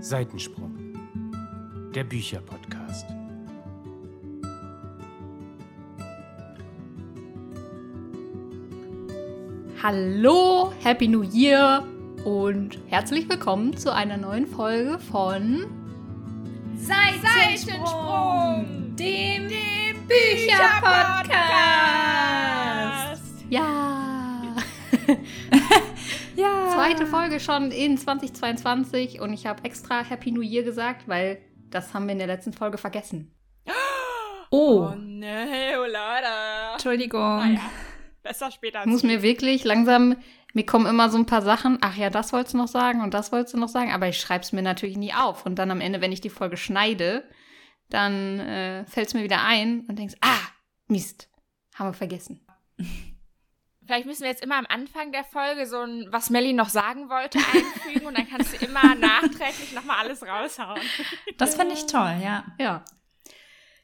Seitensprung, der Bücherpodcast. Hallo, Happy New Year und herzlich willkommen zu einer neuen Folge von Seitensprung, dem, dem Bücherpodcast. Ja, Ja. Zweite Folge schon in 2022 und ich habe extra Happy New Year gesagt, weil das haben wir in der letzten Folge vergessen. Oh, Oh nee, oh leider. Entschuldigung. Naja, besser später Ich muss mir wirklich langsam, mir kommen immer so ein paar Sachen, ach ja, das wolltest du noch sagen und das wolltest du noch sagen, aber ich schreibe es mir natürlich nie auf. Und dann am Ende, wenn ich die Folge schneide, dann äh, fällt es mir wieder ein und denkst, ah, Mist, haben wir vergessen. Vielleicht müssen wir jetzt immer am Anfang der Folge so ein, was Melly noch sagen wollte, einfügen und dann kannst du immer nachträglich nochmal alles raushauen. Das fand ich toll, ja. Ja.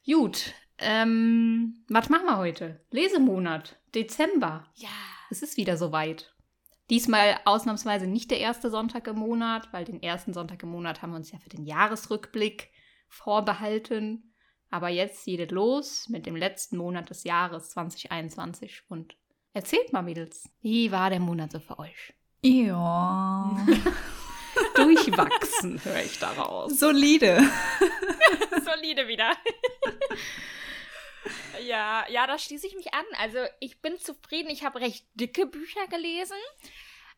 Gut, ähm, was machen wir heute? Lesemonat, Dezember. Ja. Es ist wieder soweit. Diesmal ausnahmsweise nicht der erste Sonntag im Monat, weil den ersten Sonntag im Monat haben wir uns ja für den Jahresrückblick vorbehalten. Aber jetzt geht es los mit dem letzten Monat des Jahres 2021. Und erzählt mal, Mädels, wie war der Monat so für euch? Ja. Durchwachsen, höre ich daraus. Solide. Solide wieder. ja, ja, da schließe ich mich an. Also ich bin zufrieden. Ich habe recht dicke Bücher gelesen,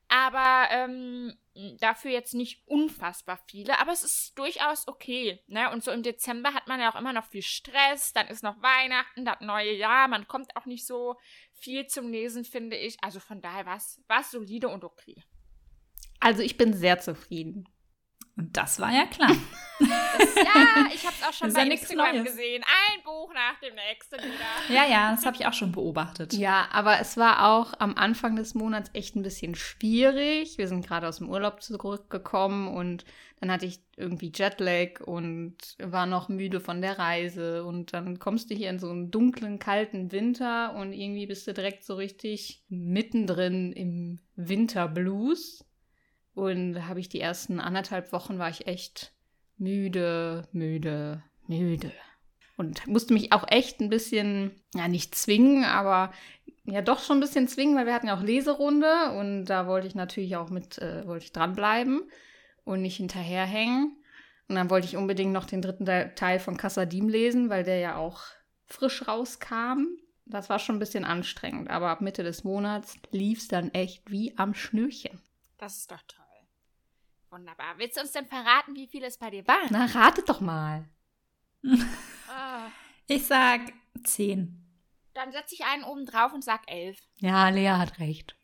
aber ähm, dafür jetzt nicht unfassbar viele. Aber es ist durchaus okay. Ne? Und so im Dezember hat man ja auch immer noch viel Stress. Dann ist noch Weihnachten, das neue Jahr. Man kommt auch nicht so viel zum Lesen, finde ich. Also von daher war es solide und okay. Also ich bin sehr zufrieden. Und das war ja klar. Das, ja, ich habe es auch schon bei ja Instagram Neues. gesehen. Ein Buch nach dem nächsten wieder. Ja, ja, das habe ich auch schon beobachtet. Ja, aber es war auch am Anfang des Monats echt ein bisschen schwierig. Wir sind gerade aus dem Urlaub zurückgekommen und dann hatte ich irgendwie Jetlag und war noch müde von der Reise. Und dann kommst du hier in so einen dunklen, kalten Winter und irgendwie bist du direkt so richtig mittendrin im Winterblues. Und da habe ich die ersten anderthalb Wochen war ich echt müde, müde, müde. Und musste mich auch echt ein bisschen, ja, nicht zwingen, aber ja, doch schon ein bisschen zwingen, weil wir hatten ja auch Leserunde und da wollte ich natürlich auch mit, äh, wollte ich dranbleiben und nicht hinterherhängen. Und dann wollte ich unbedingt noch den dritten Te- Teil von Kassadim lesen, weil der ja auch frisch rauskam. Das war schon ein bisschen anstrengend, aber ab Mitte des Monats lief es dann echt wie am Schnürchen. Das ist doch toll. Wunderbar. Willst du uns denn verraten, wie viele es bei dir waren? Na, ratet doch mal. Ah, Ich sag zehn. dann setze ich einen oben drauf und sag elf. Ja, Lea hat recht.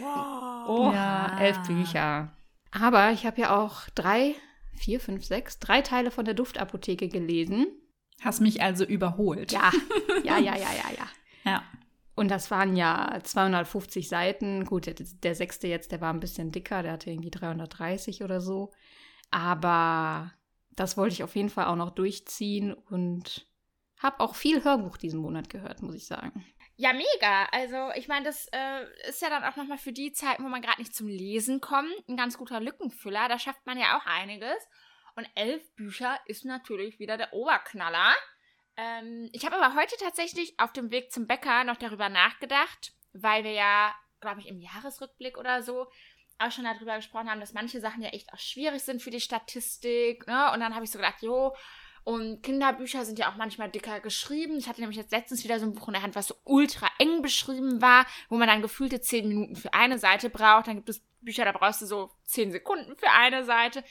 Wow. Ja, elf Bücher. Aber ich habe ja auch drei, vier, fünf, sechs, drei Teile von der Duftapotheke gelesen. Hast mich also überholt. Ja, ja, ja, ja, ja, ja. Ja. Und das waren ja 250 Seiten. Gut, der, der sechste jetzt, der war ein bisschen dicker, der hatte irgendwie 330 oder so. Aber das wollte ich auf jeden Fall auch noch durchziehen und habe auch viel Hörbuch diesen Monat gehört, muss ich sagen. Ja, mega. Also, ich meine, das äh, ist ja dann auch nochmal für die Zeiten, wo man gerade nicht zum Lesen kommt, ein ganz guter Lückenfüller. Da schafft man ja auch einiges. Und elf Bücher ist natürlich wieder der Oberknaller. Ähm, ich habe aber heute tatsächlich auf dem Weg zum Bäcker noch darüber nachgedacht, weil wir ja, glaube ich, im Jahresrückblick oder so auch schon darüber gesprochen haben, dass manche Sachen ja echt auch schwierig sind für die Statistik. Ne? Und dann habe ich so gedacht, jo, und Kinderbücher sind ja auch manchmal dicker geschrieben. Ich hatte nämlich jetzt letztens wieder so ein Buch in der Hand, was so ultra eng beschrieben war, wo man dann gefühlte zehn Minuten für eine Seite braucht. Dann gibt es Bücher, da brauchst du so zehn Sekunden für eine Seite.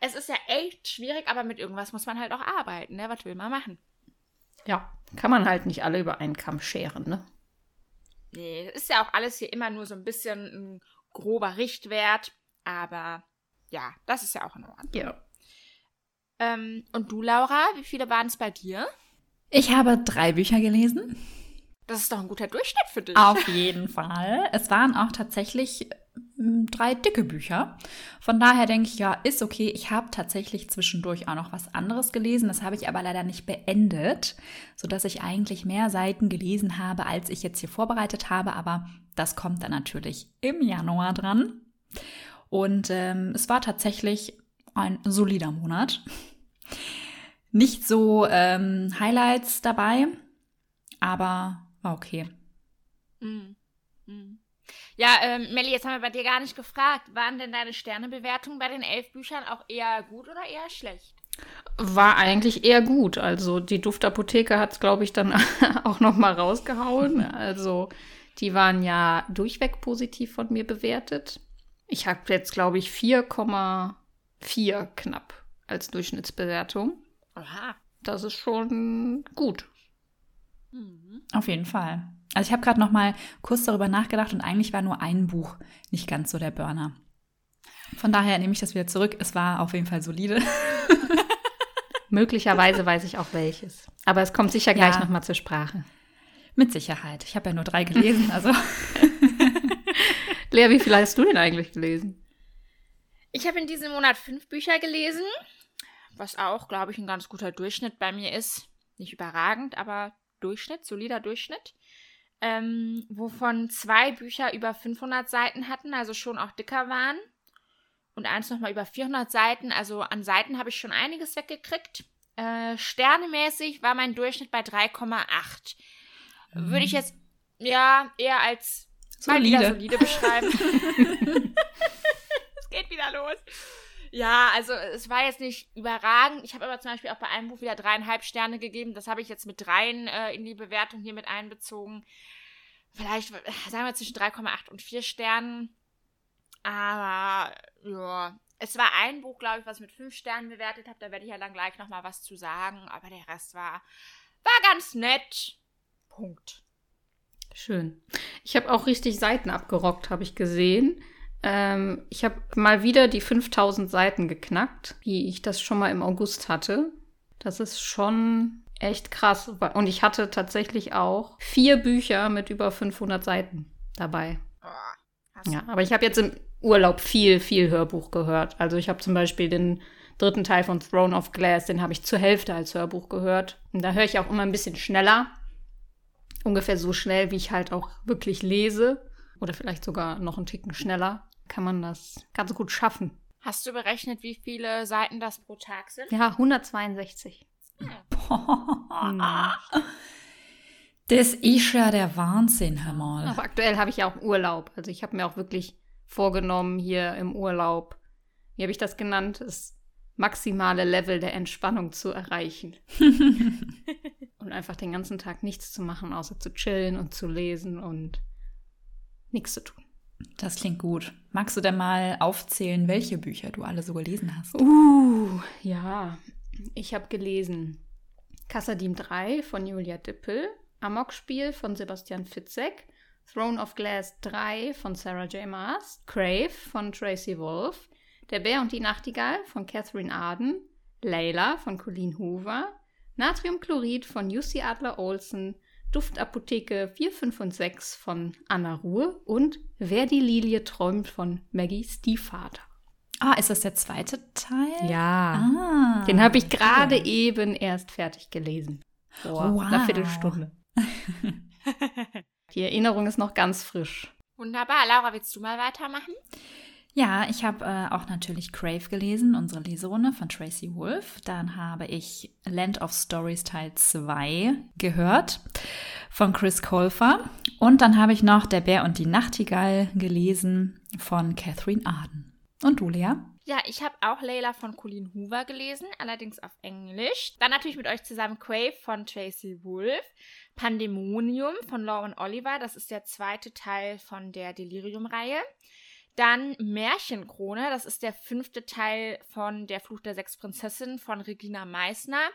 Es ist ja echt schwierig, aber mit irgendwas muss man halt auch arbeiten. Ne? Was will man machen? Ja, kann man halt nicht alle über einen Kamm scheren, ne? Nee, ist ja auch alles hier immer nur so ein bisschen ein grober Richtwert. Aber ja, das ist ja auch in Ordnung. Ja. Ähm, und du, Laura, wie viele waren es bei dir? Ich habe drei Bücher gelesen. Das ist doch ein guter Durchschnitt für dich. Auf jeden Fall. Es waren auch tatsächlich drei dicke Bücher. Von daher denke ich, ja, ist okay. Ich habe tatsächlich zwischendurch auch noch was anderes gelesen. Das habe ich aber leider nicht beendet, sodass ich eigentlich mehr Seiten gelesen habe, als ich jetzt hier vorbereitet habe. Aber das kommt dann natürlich im Januar dran. Und ähm, es war tatsächlich ein solider Monat. Nicht so ähm, Highlights dabei, aber war okay. Mhm. Mhm. Ja, ähm, Melli, jetzt haben wir bei dir gar nicht gefragt. Waren denn deine Sternebewertungen bei den elf Büchern auch eher gut oder eher schlecht? War eigentlich eher gut. Also die Duftapotheke hat es, glaube ich, dann auch noch mal rausgehauen. Also die waren ja durchweg positiv von mir bewertet. Ich habe jetzt, glaube ich, 4,4 knapp als Durchschnittsbewertung. Aha. Das ist schon gut. Mhm. Auf jeden Fall. Also ich habe gerade noch mal kurz darüber nachgedacht und eigentlich war nur ein Buch nicht ganz so der Burner. Von daher nehme ich das wieder zurück. Es war auf jeden Fall solide. Möglicherweise weiß ich auch welches. Aber es kommt sicher gleich Ja. noch mal zur Sprache. Mit Sicherheit. Ich habe ja nur drei gelesen, also Lea, wie viel hast du denn eigentlich gelesen? Ich habe in diesem Monat fünf Bücher gelesen, was auch, glaube ich, ein ganz guter Durchschnitt bei mir ist. Nicht überragend, aber Durchschnitt, solider Durchschnitt. Ähm, wovon zwei Bücher über 500 Seiten hatten, also schon auch dicker waren. Und eins nochmal über 400 Seiten, also an Seiten habe ich schon einiges weggekriegt. Äh, sternemäßig war mein Durchschnitt bei 3,8. Würde ich jetzt, ja, eher als mal Solide. solide beschreiben. es geht wieder los. Ja, also es war jetzt nicht überragend. Ich habe aber zum Beispiel auch bei einem Buch wieder dreieinhalb Sterne gegeben. Das habe ich jetzt mit dreien äh, in die Bewertung hier mit einbezogen. Vielleicht, äh, sagen wir zwischen 3,8 und 4 Sternen. Aber ja, es war ein Buch, glaube ich, was ich mit fünf Sternen bewertet habe. Da werde ich ja dann gleich nochmal was zu sagen. Aber der Rest war, war ganz nett. Punkt. Schön. Ich habe auch richtig Seiten abgerockt, habe ich gesehen. Ähm, ich habe mal wieder die 5000 Seiten geknackt, wie ich das schon mal im August hatte. Das ist schon echt krass. Und ich hatte tatsächlich auch vier Bücher mit über 500 Seiten dabei. Oh, Ja, aber ich habe jetzt im Urlaub viel, viel Hörbuch gehört. Also ich habe zum Beispiel den dritten Teil von Throne of Glass, den habe ich zur Hälfte als Hörbuch gehört. Und da höre ich auch immer ein bisschen schneller. Ungefähr so schnell, wie ich halt auch wirklich lese. Oder vielleicht sogar noch einen Ticken schneller. Kann man das ganz gut schaffen. Hast du berechnet, wie viele Seiten das pro Tag sind? Ja, 162. das ist ja der Wahnsinn, hör mal. Aber aktuell habe ich ja auch Urlaub. Also ich habe mir auch wirklich vorgenommen, hier im Urlaub, wie habe ich das genannt, das maximale Level der Entspannung zu erreichen. und einfach den ganzen Tag nichts zu machen, außer zu chillen und zu lesen und nichts zu tun. Das klingt gut. Magst du denn mal aufzählen, welche Bücher du alle so gelesen hast? Uh, ja. Ich habe gelesen Kassadim 3 von Julia Dippel, Amokspiel von Sebastian Fitzek, Throne of Glass 3 von Sarah J. Maas, Crave von Tracy Wolf, Der Bär und die Nachtigall von Catherine Arden, Layla von Colleen Hoover, Natriumchlorid von Jussi Adler Olsen, Duftapotheke 4, 5 und 6 von Anna Ruhe und Wer die Lilie träumt von Maggie Stiefvater. Ah, ist das der zweite Teil? Ja. Ah, Den habe ich gerade cool. eben erst fertig gelesen. Vor Wow. einer Viertelstunde. Die Erinnerung ist noch ganz frisch. Wunderbar. Laura, willst du mal weitermachen? Ja, ich habe äh, auch natürlich Crave gelesen, unsere Leserunde von Tracy Wolf. Dann habe ich Land of Stories Teil 2 gehört von Chris Colfer. Und dann habe ich noch Der Bär und die Nachtigall gelesen von Catherine Arden. Und du, Lea? Ja, ich habe auch Layla von Colleen Hoover gelesen, allerdings auf Englisch. Dann natürlich mit euch zusammen Crave von Tracy Wolf. Pandemonium von Lauren Oliver, das ist der zweite Teil von der Delirium-Reihe. Dann Märchenkrone, das ist der fünfte Teil von Der Fluch der Sechs Prinzessinnen von Regina Meissner.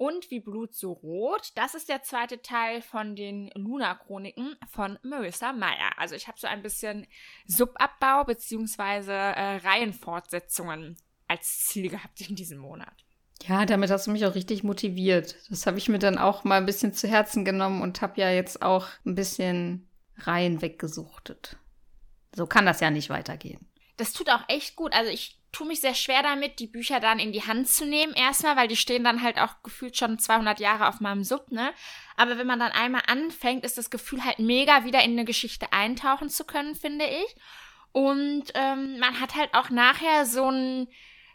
Und Wie Blut so rot, das ist der zweite Teil von den Luna-Chroniken von Marissa Meyer. Also ich habe so ein bisschen Subabbau bzw. Äh, Reihenfortsetzungen als Ziel gehabt in diesem Monat. Ja, damit hast du mich auch richtig motiviert. Das habe ich mir dann auch mal ein bisschen zu Herzen genommen und habe ja jetzt auch ein bisschen Reihen weggesuchtet. So kann das ja nicht weitergehen. Das tut auch echt gut. Also ich tue mich sehr schwer damit, die Bücher dann in die Hand zu nehmen erstmal, weil die stehen dann halt auch gefühlt schon 200 Jahre auf meinem Sub, ne? Aber wenn man dann einmal anfängt, ist das Gefühl halt mega, wieder in eine Geschichte eintauchen zu können, finde ich. Und ähm, man hat halt auch nachher so ein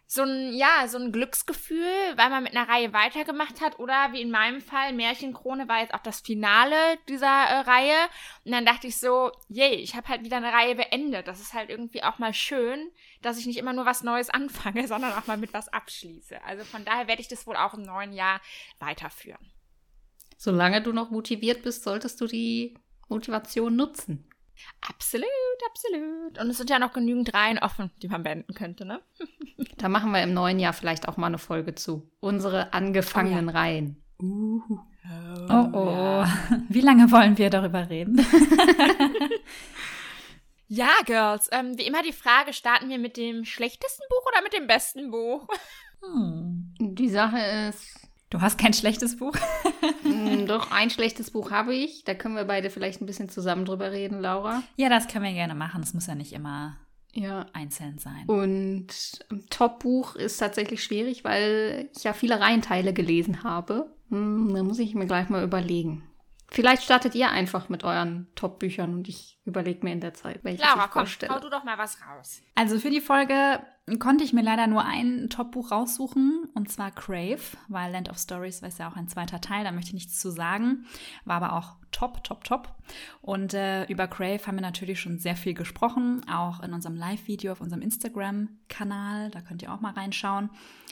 so ein, ja, so ein Glücksgefühl, weil man mit einer Reihe weitergemacht hat. Oder wie in meinem Fall, Märchenkrone war jetzt auch das Finale dieser äh, Reihe. Und dann dachte ich so, yay, ich habe halt wieder eine Reihe beendet. Das ist halt irgendwie auch mal schön, dass ich nicht immer nur was Neues anfange, sondern auch mal mit was abschließe. Also von daher werde ich das wohl auch im neuen Jahr weiterführen. Solange du noch motiviert bist, solltest du die Motivation nutzen. Absolut, absolut. Und es sind ja noch genügend Reihen offen, die man beenden könnte, ne? da machen wir im neuen Jahr vielleicht auch mal eine Folge zu. Unsere angefangenen oh ja. Reihen. Uh. Oh, oh. oh. Wie lange wollen wir darüber reden? ja, Girls. Ähm, wie immer die Frage, starten wir mit dem schlechtesten Buch oder mit dem besten Buch? Hm. Die Sache ist, Du hast kein schlechtes Buch? Mm, doch, ein schlechtes Buch habe ich. Da können wir beide vielleicht ein bisschen zusammen drüber reden, Laura. Ja, das können wir gerne machen. Das muss ja nicht immer ja. einzeln sein. Und Top-Buch ist tatsächlich schwierig, weil ich ja viele Reihenteile gelesen habe. Hm, da muss ich mir gleich mal überlegen. Vielleicht startet ihr einfach mit euren Top-Büchern und ich überlege mir in der Zeit, welche Laura, ich vorstelle. Laura, komm, hau du doch mal was raus. Also für die Folge konnte ich mir leider nur ein Top-Buch raussuchen, und zwar Crave, weil Land of Stories war ja auch ein zweiter Teil, da möchte ich nichts zu sagen, war aber auch top, top, top. Und äh, über Crave haben wir natürlich schon sehr viel gesprochen, auch in unserem Live-Video auf unserem Instagram-Kanal, da könnt ihr auch mal reinschauen.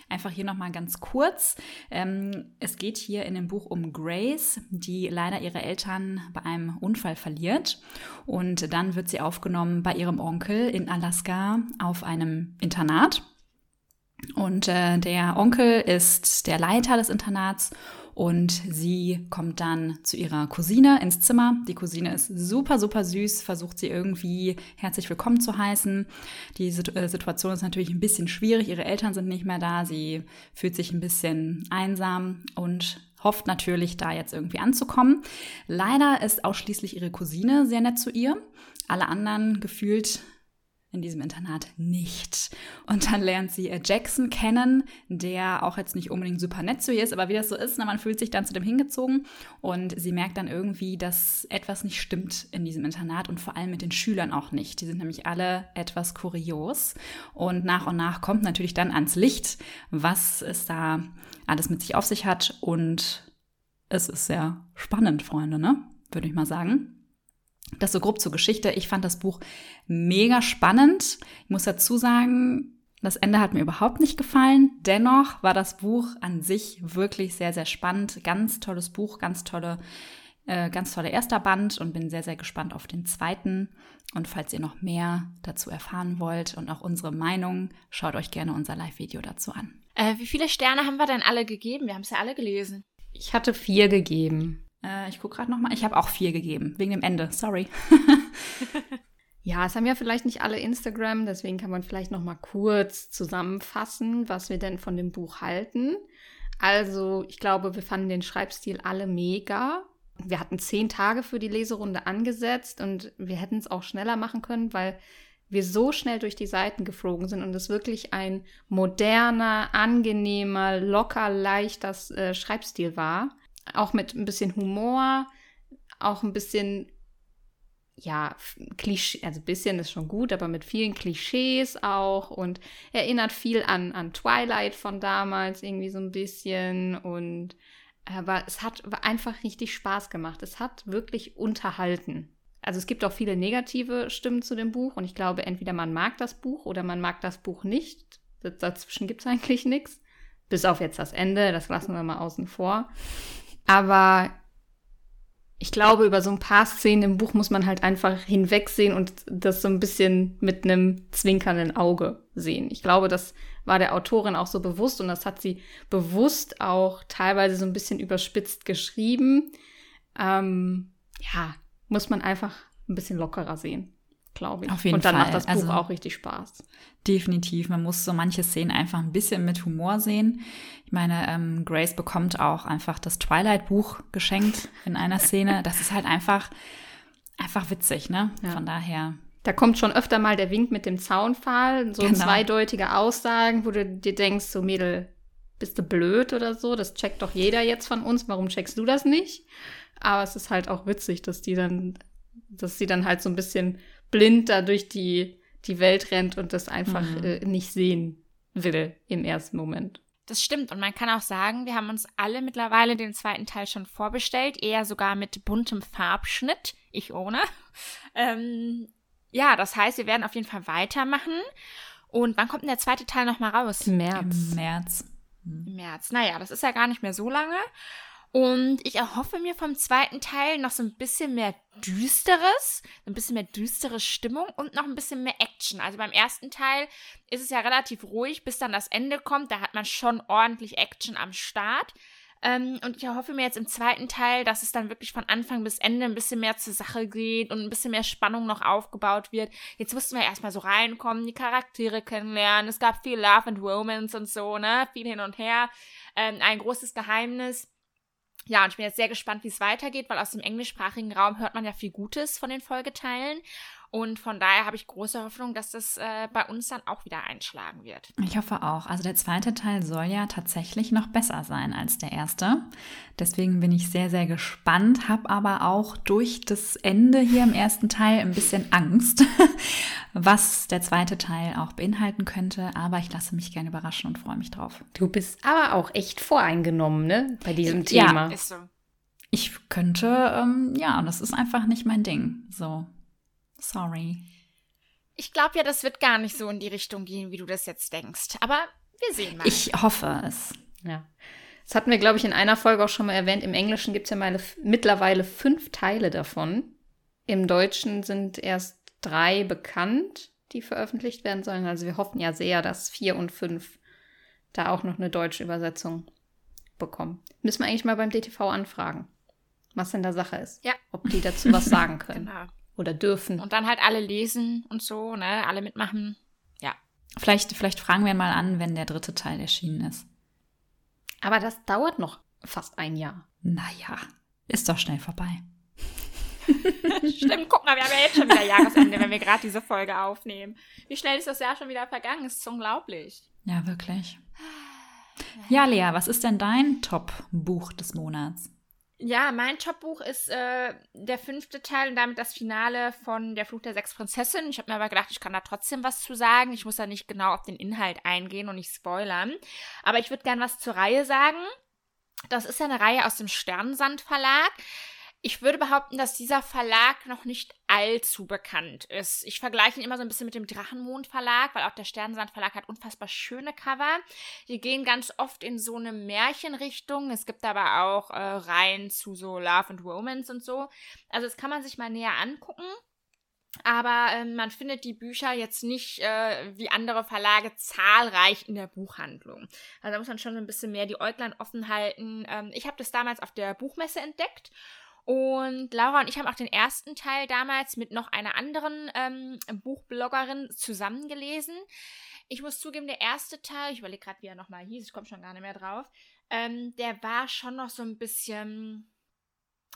Einfach hier nochmal ganz kurz. Ähm, es geht hier in dem Buch um Grace, die leider ihre Eltern bei einem Unfall verliert. Und dann wird sie aufgenommen bei ihrem Onkel in Alaska auf einem Internat. Und äh, der Onkel ist der Leiter des Internats und sie kommt dann zu ihrer Cousine ins Zimmer. Die Cousine ist super, super süß, versucht sie irgendwie herzlich willkommen zu heißen. Die äh, Situation ist natürlich ein bisschen schwierig. Ihre Eltern sind nicht mehr da. Sie fühlt sich ein bisschen einsam und hofft natürlich, da jetzt irgendwie anzukommen. Leider ist ausschließlich ihre Cousine sehr nett zu ihr. Alle anderen gefühlt in diesem Internat nicht. Und dann lernt sie äh, Jackson kennen, der auch jetzt nicht unbedingt super nett zu ihr ist, aber wie das so ist, na, man fühlt sich dann zu dem hingezogen und sie merkt dann irgendwie, dass etwas nicht stimmt in diesem Internat und vor allem mit den Schülern auch nicht. Die sind nämlich alle etwas kurios und nach und nach kommt natürlich dann ans Licht, was es da alles mit sich auf sich hat und es ist sehr spannend, Freunde, ne? Würde ich mal sagen. Das so grob zur Geschichte. Ich fand das Buch mega spannend. Ich muss dazu sagen, das Ende hat mir überhaupt nicht gefallen. Dennoch war das Buch an sich wirklich sehr, sehr spannend. Ganz tolles Buch, ganz tolle, äh, ganz toller erster Band und bin sehr, sehr gespannt auf den zweiten. Und falls ihr noch mehr dazu erfahren wollt und auch unsere Meinung, schaut euch gerne unser Live-Video dazu an. Äh, wie viele Sterne haben wir denn alle gegeben? Wir haben es ja alle gelesen. Ich hatte vier gegeben. Äh, ich gucke gerade nochmal. Ich habe auch vier gegeben, wegen dem Ende. Sorry. ja, es haben ja vielleicht nicht alle Instagram, deswegen kann man vielleicht nochmal kurz zusammenfassen, was wir denn von dem Buch halten. Also, ich glaube, wir fanden den Schreibstil alle mega. Wir hatten zehn Tage für die Leserunde angesetzt und wir hätten es auch schneller machen können, weil wir so schnell durch die Seiten geflogen sind und es wirklich ein moderner, angenehmer, locker, leichter äh, Schreibstil war. Auch mit ein bisschen Humor, auch ein bisschen, ja, Klischee, also ein bisschen ist schon gut, aber mit vielen Klischees auch und erinnert viel an, an Twilight von damals irgendwie so ein bisschen und aber es hat einfach richtig Spaß gemacht. Es hat wirklich unterhalten. Also es gibt auch viele negative Stimmen zu dem Buch und ich glaube, entweder man mag das Buch oder man mag das Buch nicht. Dazwischen gibt es eigentlich nichts. Bis auf jetzt das Ende, das lassen wir mal außen vor. Aber ich glaube, über so ein paar Szenen im Buch muss man halt einfach hinwegsehen und das so ein bisschen mit einem zwinkernden Auge sehen. Ich glaube, das war der Autorin auch so bewusst und das hat sie bewusst auch teilweise so ein bisschen überspitzt geschrieben. Ähm, ja, muss man einfach ein bisschen lockerer sehen glaube ich. Auf jeden Und dann Fall. macht das Buch also, auch richtig Spaß. Definitiv. Man muss so manche Szenen einfach ein bisschen mit Humor sehen. Ich meine, ähm, Grace bekommt auch einfach das Twilight-Buch geschenkt in einer Szene. Das ist halt einfach, einfach witzig, ne? Ja. Von daher. Da kommt schon öfter mal der Wink mit dem Zaunpfahl, so genau. zweideutige Aussagen, wo du dir denkst, so Mädel, bist du blöd oder so? Das checkt doch jeder jetzt von uns. Warum checkst du das nicht? Aber es ist halt auch witzig, dass die dann, dass sie dann halt so ein bisschen blind da durch die, die Welt rennt und das einfach Mhm. äh, nicht sehen will im ersten Moment. Das stimmt. Und man kann auch sagen, wir haben uns alle mittlerweile den zweiten Teil schon vorbestellt, eher sogar mit buntem Farbschnitt. Ich ohne. Ähm, ja, das heißt, wir werden auf jeden Fall weitermachen. Und wann kommt denn der zweite Teil nochmal raus? Im März. Im März. Im März. Naja, das ist ja gar nicht mehr so lange. Und ich erhoffe mir vom zweiten Teil noch so ein bisschen mehr Düsteres, ein bisschen mehr düstere Stimmung und noch ein bisschen mehr Action. Also beim ersten Teil ist es ja relativ ruhig, bis dann das Ende kommt. Da hat man schon ordentlich Action am Start. Ähm, und ich erhoffe mir jetzt im zweiten Teil, dass es dann wirklich von Anfang bis Ende ein bisschen mehr zur Sache geht und ein bisschen mehr Spannung noch aufgebaut wird. Jetzt mussten wir erstmal so reinkommen, die Charaktere kennenlernen. Es gab viel Love and Romance und so, ne? Viel hin und her. Ähm, ein großes Geheimnis. Ja, und ich bin jetzt sehr gespannt, wie es weitergeht, weil aus dem englischsprachigen Raum hört man ja viel Gutes von den Folgeteilen. Und von daher habe ich große Hoffnung, dass das äh, bei uns dann auch wieder einschlagen wird. Ich hoffe auch. Also der zweite Teil soll ja tatsächlich noch besser sein als der erste. Deswegen bin ich sehr, sehr gespannt, habe aber auch durch das Ende hier im ersten Teil ein bisschen Angst, was der zweite Teil auch beinhalten könnte. Aber ich lasse mich gerne überraschen und freue mich drauf. Du bist aber auch echt voreingenommen, ne? Bei diesem Ja. Thema. Ist so. Ich könnte, ähm, ja, das ist einfach nicht mein Ding. So, sorry. Ich glaube ja, das wird gar nicht so in die Richtung gehen, wie du das jetzt denkst. Aber wir sehen mal. Ich hoffe es. Ja. Das hatten wir, glaube ich, in einer Folge auch schon mal erwähnt. Im Englischen gibt es ja mal, mittlerweile fünf Teile davon. Im Deutschen sind erst drei bekannt, die veröffentlicht werden sollen. Also wir hoffen ja sehr, dass vier und fünf da auch noch eine deutsche Übersetzung bekommen. Müssen wir eigentlich mal beim DTV anfragen, was denn da Sache ist. Ja. Ob die dazu was sagen können genau. Oder dürfen. Und dann halt alle lesen und so, ne? Alle mitmachen. Ja. Vielleicht, vielleicht fragen wir mal an, wenn der dritte Teil erschienen ist. Aber das dauert noch fast ein Jahr. Naja, ist doch schnell vorbei. Stimmt, guck mal, wir haben ja jetzt schon wieder Jahresende, wenn wir gerade diese Folge aufnehmen. Wie schnell ist das Jahr schon wieder vergangen? Das ist unglaublich. Ja, wirklich. Ja, Lea, was ist denn dein Top-Buch des Monats? Ja, mein Top-Buch ist äh, der fünfte Teil und damit das Finale von Der Fluch der sechs Prinzessinnen. Ich habe mir aber gedacht, ich kann da trotzdem was zu sagen. Ich muss da nicht genau auf den Inhalt eingehen und nicht spoilern. Aber ich würde gern was zur Reihe sagen. Das ist ja eine Reihe aus dem Sternensand Verlag. Ich würde behaupten, dass dieser Verlag noch nicht allzu bekannt ist. Ich vergleiche ihn immer so ein bisschen mit dem Drachenmond Verlag, weil auch der Sternensand Verlag hat unfassbar schöne Cover. Die gehen ganz oft in so eine Märchenrichtung. Es gibt aber auch äh, Reihen zu so Love and Romance und so. Also das kann man sich mal näher angucken. Aber ähm, man findet die Bücher jetzt nicht äh, wie andere Verlage zahlreich in der Buchhandlung. Also da muss man schon ein bisschen mehr die Äuglein offen halten. Ähm, ich habe das damals auf der Buchmesse entdeckt. Und Laura und ich haben auch den ersten Teil damals mit noch einer anderen ähm, Buchbloggerin zusammengelesen. Ich muss zugeben, der erste Teil, ich überlege gerade, wie er nochmal hieß, ich komme schon gar nicht mehr drauf, ähm, der war schon noch so ein bisschen,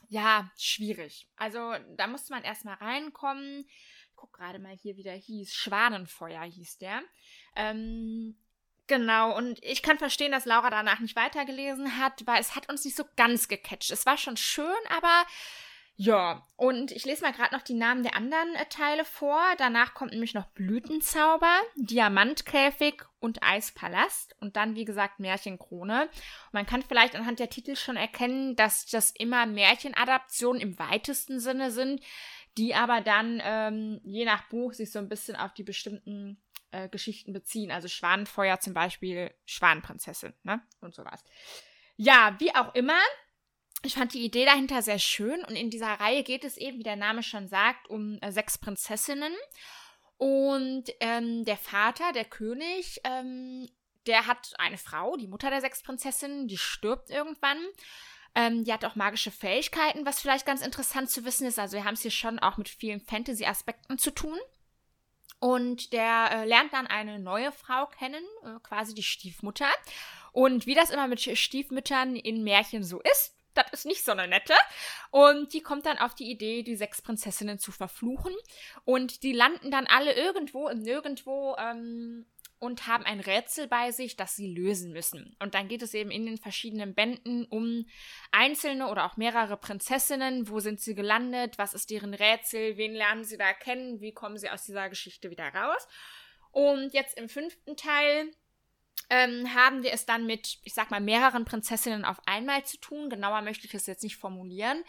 ja, schwierig. Also da musste man erstmal reinkommen. Ich gucke gerade mal hier, wie der hieß. Schwanenfeuer hieß der. Ähm, Genau, und ich kann verstehen, dass Laura danach nicht weitergelesen hat, weil es hat uns nicht so ganz gecatcht. Es war schon schön, aber ja. Und ich lese mal gerade noch die Namen der anderen äh, Teile vor. Danach kommt nämlich noch Blütenzauber, Diamantkäfig und Eispalast und dann, wie gesagt, Märchenkrone. Und man kann vielleicht anhand der Titel schon erkennen, dass das immer Märchenadaptionen im weitesten Sinne sind, die aber dann ähm, je nach Buch sich so ein bisschen auf die bestimmten äh, Geschichten beziehen. Also Schwanenfeuer zum Beispiel, Schwanenprinzessin, ne? Und sowas. Ja, wie auch immer. Ich fand die Idee dahinter sehr schön und in dieser Reihe geht es eben, wie der Name schon sagt, um äh, sechs Prinzessinnen. Und ähm, der Vater, der König, ähm, der hat eine Frau, die Mutter der sechs Prinzessinnen, die stirbt irgendwann. Ähm, die hat auch magische Fähigkeiten, was vielleicht ganz interessant zu wissen ist. Also wir haben es hier schon auch mit vielen Fantasy-Aspekten zu tun. Und der äh, lernt dann eine neue Frau kennen, äh, quasi die Stiefmutter. Und wie das immer mit Stiefmüttern in Märchen so ist, das ist nicht so eine nette. Und die kommt dann auf die Idee, die sechs Prinzessinnen zu verfluchen. Und die landen dann alle irgendwo im Nirgendwo ähm, und haben ein Rätsel bei sich, das sie lösen müssen. Und dann geht es eben in den verschiedenen Bänden um einzelne oder auch mehrere Prinzessinnen. Wo sind sie gelandet? Was ist deren Rätsel? Wen lernen sie da kennen? Wie kommen sie aus dieser Geschichte wieder raus? Und jetzt im fünften Teil ähm, haben wir es dann mit, ich sag mal, mehreren Prinzessinnen auf einmal zu tun. Genauer möchte ich es jetzt nicht formulieren.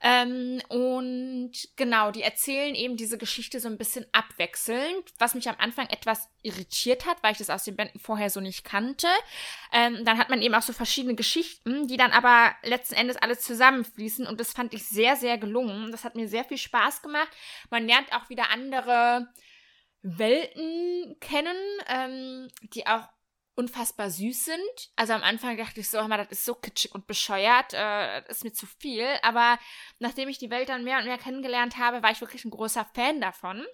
Ähm, und genau, die erzählen eben diese Geschichte so ein bisschen abwechselnd, was mich am Anfang etwas irritiert hat, weil ich das aus den Bänden vorher so nicht kannte. Ähm, dann hat man eben auch so verschiedene Geschichten, die dann aber letzten Endes alles zusammenfließen und das fand ich sehr, sehr gelungen. Das hat mir sehr viel Spaß gemacht. Man lernt auch wieder andere Welten kennen, ähm, die auch unfassbar süß sind. Also am Anfang dachte ich so, hör mal, das ist so kitschig und bescheuert, äh, das ist mir zu viel. Aber nachdem ich die Welt dann mehr und mehr kennengelernt habe, war ich wirklich ein großer Fan davon.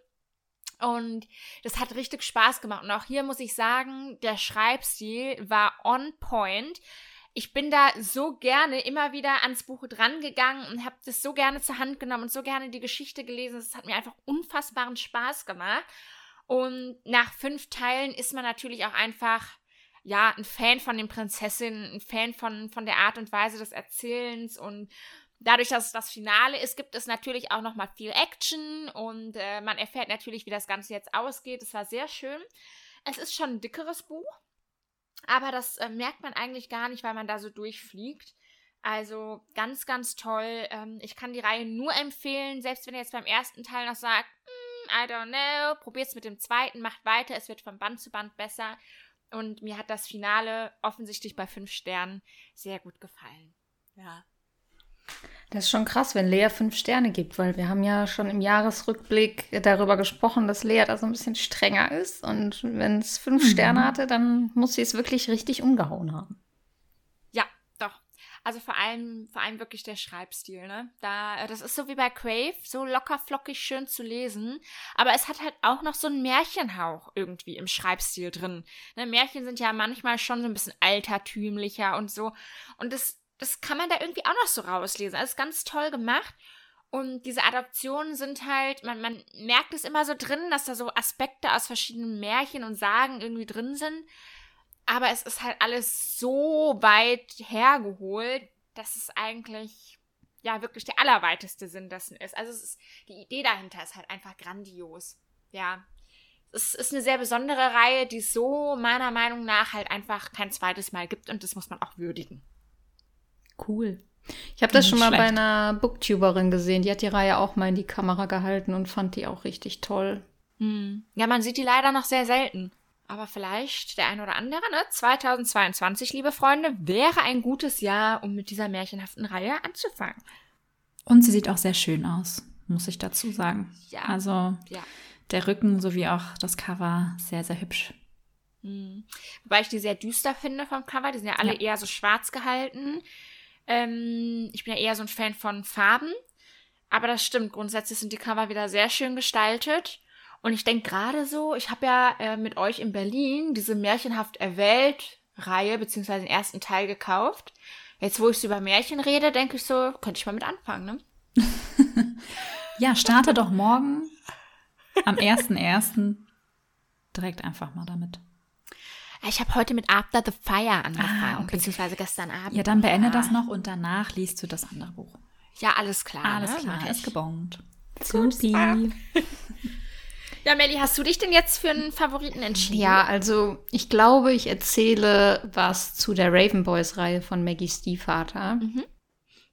Und das hat richtig Spaß gemacht. Und auch hier muss ich sagen, der Schreibstil war on point. Ich bin da so gerne immer wieder ans Buch drangegangen und habe das so gerne zur Hand genommen und so gerne die Geschichte gelesen. Es hat mir einfach unfassbaren Spaß gemacht. Und nach fünf Teilen ist man natürlich auch einfach ja, ein Fan von den Prinzessinnen, ein Fan von, von der Art und Weise des Erzählens und dadurch, dass es das Finale ist, gibt es natürlich auch nochmal viel Action und äh, man erfährt natürlich, wie das Ganze jetzt ausgeht. Es war sehr schön. Es ist schon ein dickeres Buch, aber das äh, merkt man eigentlich gar nicht, weil man da so durchfliegt. Also ganz, ganz toll. Ähm, ich kann die Reihe nur empfehlen, selbst wenn ihr jetzt beim ersten Teil noch sagt, mm, I don't know, probiert es mit dem zweiten, macht weiter, es wird von Band zu Band besser. Und mir hat das Finale offensichtlich bei fünf Sternen sehr gut gefallen. Ja. Das ist schon krass, wenn Lea fünf Sterne gibt, weil wir haben ja schon im Jahresrückblick darüber gesprochen, dass Lea da so ein bisschen strenger ist. Und wenn es fünf mhm. Sterne hatte, dann muss sie es wirklich richtig umgehauen haben. Also vor allem, vor allem wirklich der Schreibstil, ne? Da, das ist so wie bei Crave, so locker flockig schön zu lesen. Aber es hat halt auch noch so einen Märchenhauch irgendwie im Schreibstil drin. Ne? Märchen sind ja manchmal schon so ein bisschen altertümlicher und so. Und das, das kann man da irgendwie auch noch so rauslesen. Also ist ganz toll gemacht. Und diese Adaptionen sind halt, man, man merkt es immer so drin, dass da so Aspekte aus verschiedenen Märchen und Sagen irgendwie drin sind. Aber es ist halt alles so weit hergeholt, dass es eigentlich ja wirklich der allerweiteste Sinn dessen ist. Also es ist, die Idee dahinter ist halt einfach grandios. Ja. Es ist eine sehr besondere Reihe, die es so meiner Meinung nach halt einfach kein zweites Mal gibt und das muss man auch würdigen. Cool. Ich habe das schon mal schlecht. bei einer Booktuberin gesehen. Die hat die Reihe auch mal in die Kamera gehalten und fand die auch richtig toll. Hm. Ja, man sieht die leider noch sehr selten. Aber vielleicht der ein oder andere, ne? 2022, liebe Freunde, wäre ein gutes Jahr, um mit dieser märchenhaften Reihe anzufangen. Und sie sieht auch sehr schön aus, muss ich dazu sagen. Ja. Also ja. der Rücken sowie auch das Cover sehr, sehr hübsch. Mhm. Wobei ich die sehr düster finde vom Cover. Die sind ja alle ja. eher so schwarz gehalten. Ähm, ich bin ja eher so ein Fan von Farben. Aber das stimmt, grundsätzlich sind die Cover wieder sehr schön gestaltet. Und ich denke gerade so, ich habe ja äh, mit euch in Berlin diese Märchenhaft erwählt Reihe, beziehungsweise den ersten Teil gekauft. Jetzt, wo ich über Märchen rede, denke ich so, könnte ich mal mit anfangen, ne? ja, starte doch morgen am 1.1. direkt einfach mal damit. Ich habe heute mit After the Fire angefangen, ah, okay. beziehungsweise gestern Abend. Ja, dann beende das noch und danach liest du das andere Buch. Ja, alles klar. Alles ne? klar, ist gebongt. Supi. Ja, Melly, hast du dich denn jetzt für einen Favoriten entschieden? Ja, also ich glaube, ich erzähle was zu der Raven Boys Reihe von Maggie Stiefvater. Mhm.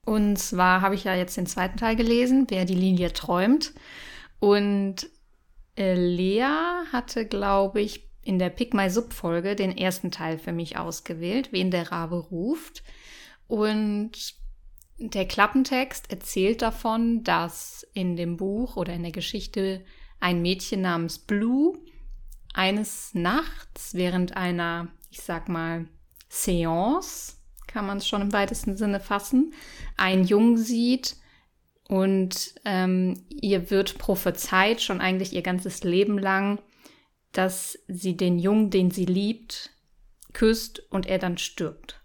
Und zwar habe ich ja jetzt den zweiten Teil gelesen, Wer die Linie träumt. Und äh, Lea hatte, glaube ich, in der Pick My Sub Folge den ersten Teil für mich ausgewählt, Wen der Rabe ruft. Und der Klappentext erzählt davon, dass in dem Buch oder in der Geschichte ein Mädchen namens Blue eines Nachts während einer, ich sag mal, Seance, kann man es schon im weitesten Sinne fassen, einen Jungen sieht und ähm, ihr wird prophezeit, schon eigentlich ihr ganzes Leben lang, dass sie den Jungen, den sie liebt, küsst und er dann stirbt.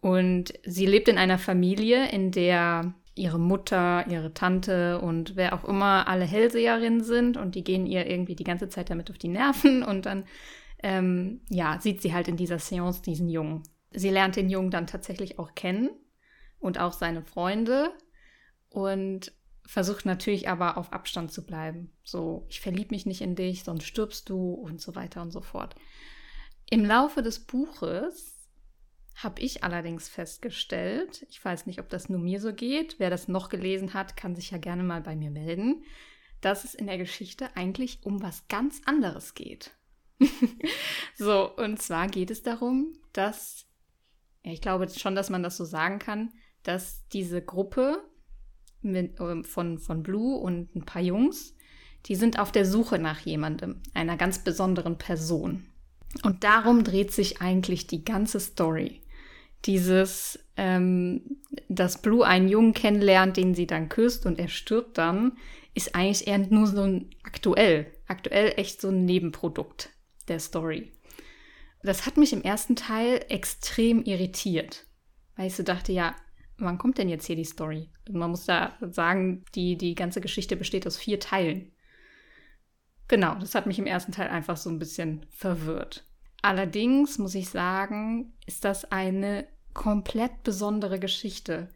Und sie lebt in einer Familie, in der ihre Mutter, ihre Tante und wer auch immer alle Hellseherinnen sind und die gehen ihr irgendwie die ganze Zeit damit auf die Nerven und dann ähm, ja, sieht sie halt in dieser Seance diesen Jungen. Sie lernt den Jungen dann tatsächlich auch kennen und auch seine Freunde und versucht natürlich aber auf Abstand zu bleiben. So, ich verlieb mich nicht in dich, sonst stirbst du und so weiter und so fort. Im Laufe des Buches habe ich allerdings festgestellt, ich weiß nicht, ob das nur mir so geht, wer das noch gelesen hat, kann sich ja gerne mal bei mir melden, dass es in der Geschichte eigentlich um was ganz anderes geht. so, und zwar geht es darum, dass, ja, ich glaube schon, dass man das so sagen kann, dass diese Gruppe mit, äh, von, von Blue und ein paar Jungs, die sind auf der Suche nach jemandem, einer ganz besonderen Person. Und darum dreht sich eigentlich die ganze Story. Dieses, ähm, dass Blue einen Jungen kennenlernt, den sie dann küsst und er stirbt dann, ist eigentlich eher nur so ein aktuell, aktuell echt so ein Nebenprodukt der Story. Das hat mich im ersten Teil extrem irritiert, weil ich so dachte, ja, wann kommt denn jetzt hier die Story? Man muss da sagen, die, die ganze Geschichte besteht aus vier Teilen. Genau, das hat mich im ersten Teil einfach so ein bisschen verwirrt. Allerdings muss ich sagen, ist das eine komplett besondere Geschichte.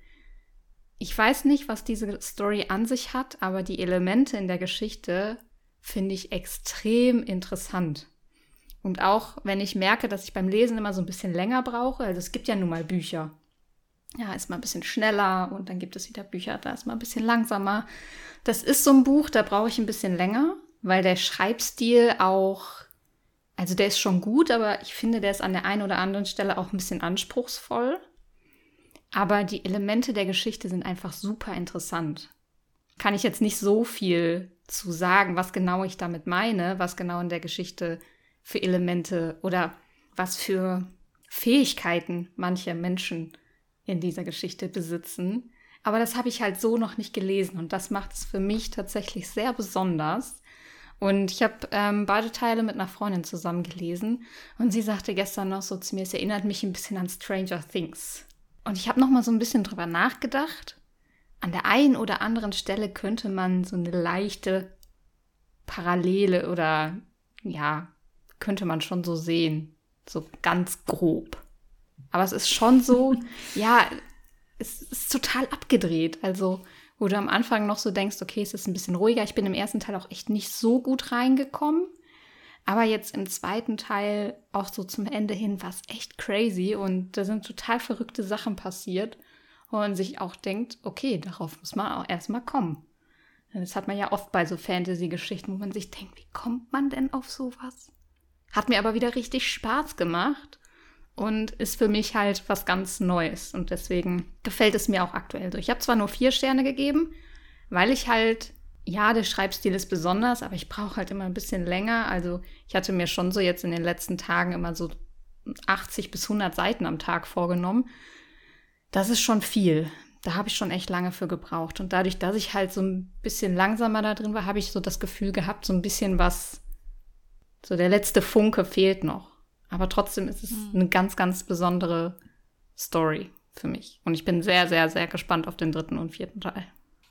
Ich weiß nicht, was diese Story an sich hat, aber die Elemente in der Geschichte finde ich extrem interessant. Und auch wenn ich merke, dass ich beim Lesen immer so ein bisschen länger brauche, also es gibt ja nun mal Bücher. Ja, ist mal ein bisschen schneller und dann gibt es wieder Bücher, da ist mal ein bisschen langsamer. Das ist so ein Buch, da brauche ich ein bisschen länger, weil der Schreibstil auch, also der ist schon gut, aber ich finde, der ist an der einen oder anderen Stelle auch ein bisschen anspruchsvoll. Aber die Elemente der Geschichte sind einfach super interessant. Kann ich jetzt nicht so viel zu sagen, was genau ich damit meine, was genau in der Geschichte für Elemente oder was für Fähigkeiten manche Menschen in dieser Geschichte besitzen. Aber das habe ich halt so noch nicht gelesen und das macht es für mich tatsächlich sehr besonders. Und ich habe ähm, beide Teile mit einer Freundin zusammen gelesen und sie sagte gestern noch so zu mir, es erinnert mich ein bisschen an Stranger Things. Und ich habe noch mal so ein bisschen drüber nachgedacht. An der einen oder anderen Stelle könnte man so eine leichte Parallele oder ja, könnte man schon so sehen. So ganz grob. Aber es ist schon so, ja, es ist total abgedreht. Also, wo du am Anfang noch so denkst, okay, es ist ein bisschen ruhiger. Ich bin im ersten Teil auch echt nicht so gut reingekommen. Aber jetzt im zweiten Teil, auch so zum Ende hin, war es echt crazy und da sind total verrückte Sachen passiert, wo man sich auch denkt, okay, darauf muss man auch erstmal kommen. Das hat man ja oft bei so Fantasy-Geschichten, wo man sich denkt, wie kommt man denn auf sowas? Hat mir aber wieder richtig Spaß gemacht und ist für mich halt was ganz Neues. Und deswegen gefällt es mir auch aktuell so. Ich habe zwar nur vier Sterne gegeben, weil ich halt ja, der Schreibstil ist besonders, aber ich brauche halt immer ein bisschen länger. Also ich hatte mir schon so jetzt in den letzten Tagen immer so 80 bis 100 Seiten am Tag vorgenommen. Das ist schon viel. Da habe ich schon echt lange für gebraucht. Und dadurch, dass ich halt so ein bisschen langsamer da drin war, habe ich so das Gefühl gehabt, so ein bisschen was, so der letzte Funke fehlt noch. Aber trotzdem ist es mhm. eine ganz, ganz besondere Story für mich. Und ich bin sehr, sehr, sehr gespannt auf den dritten und vierten Teil.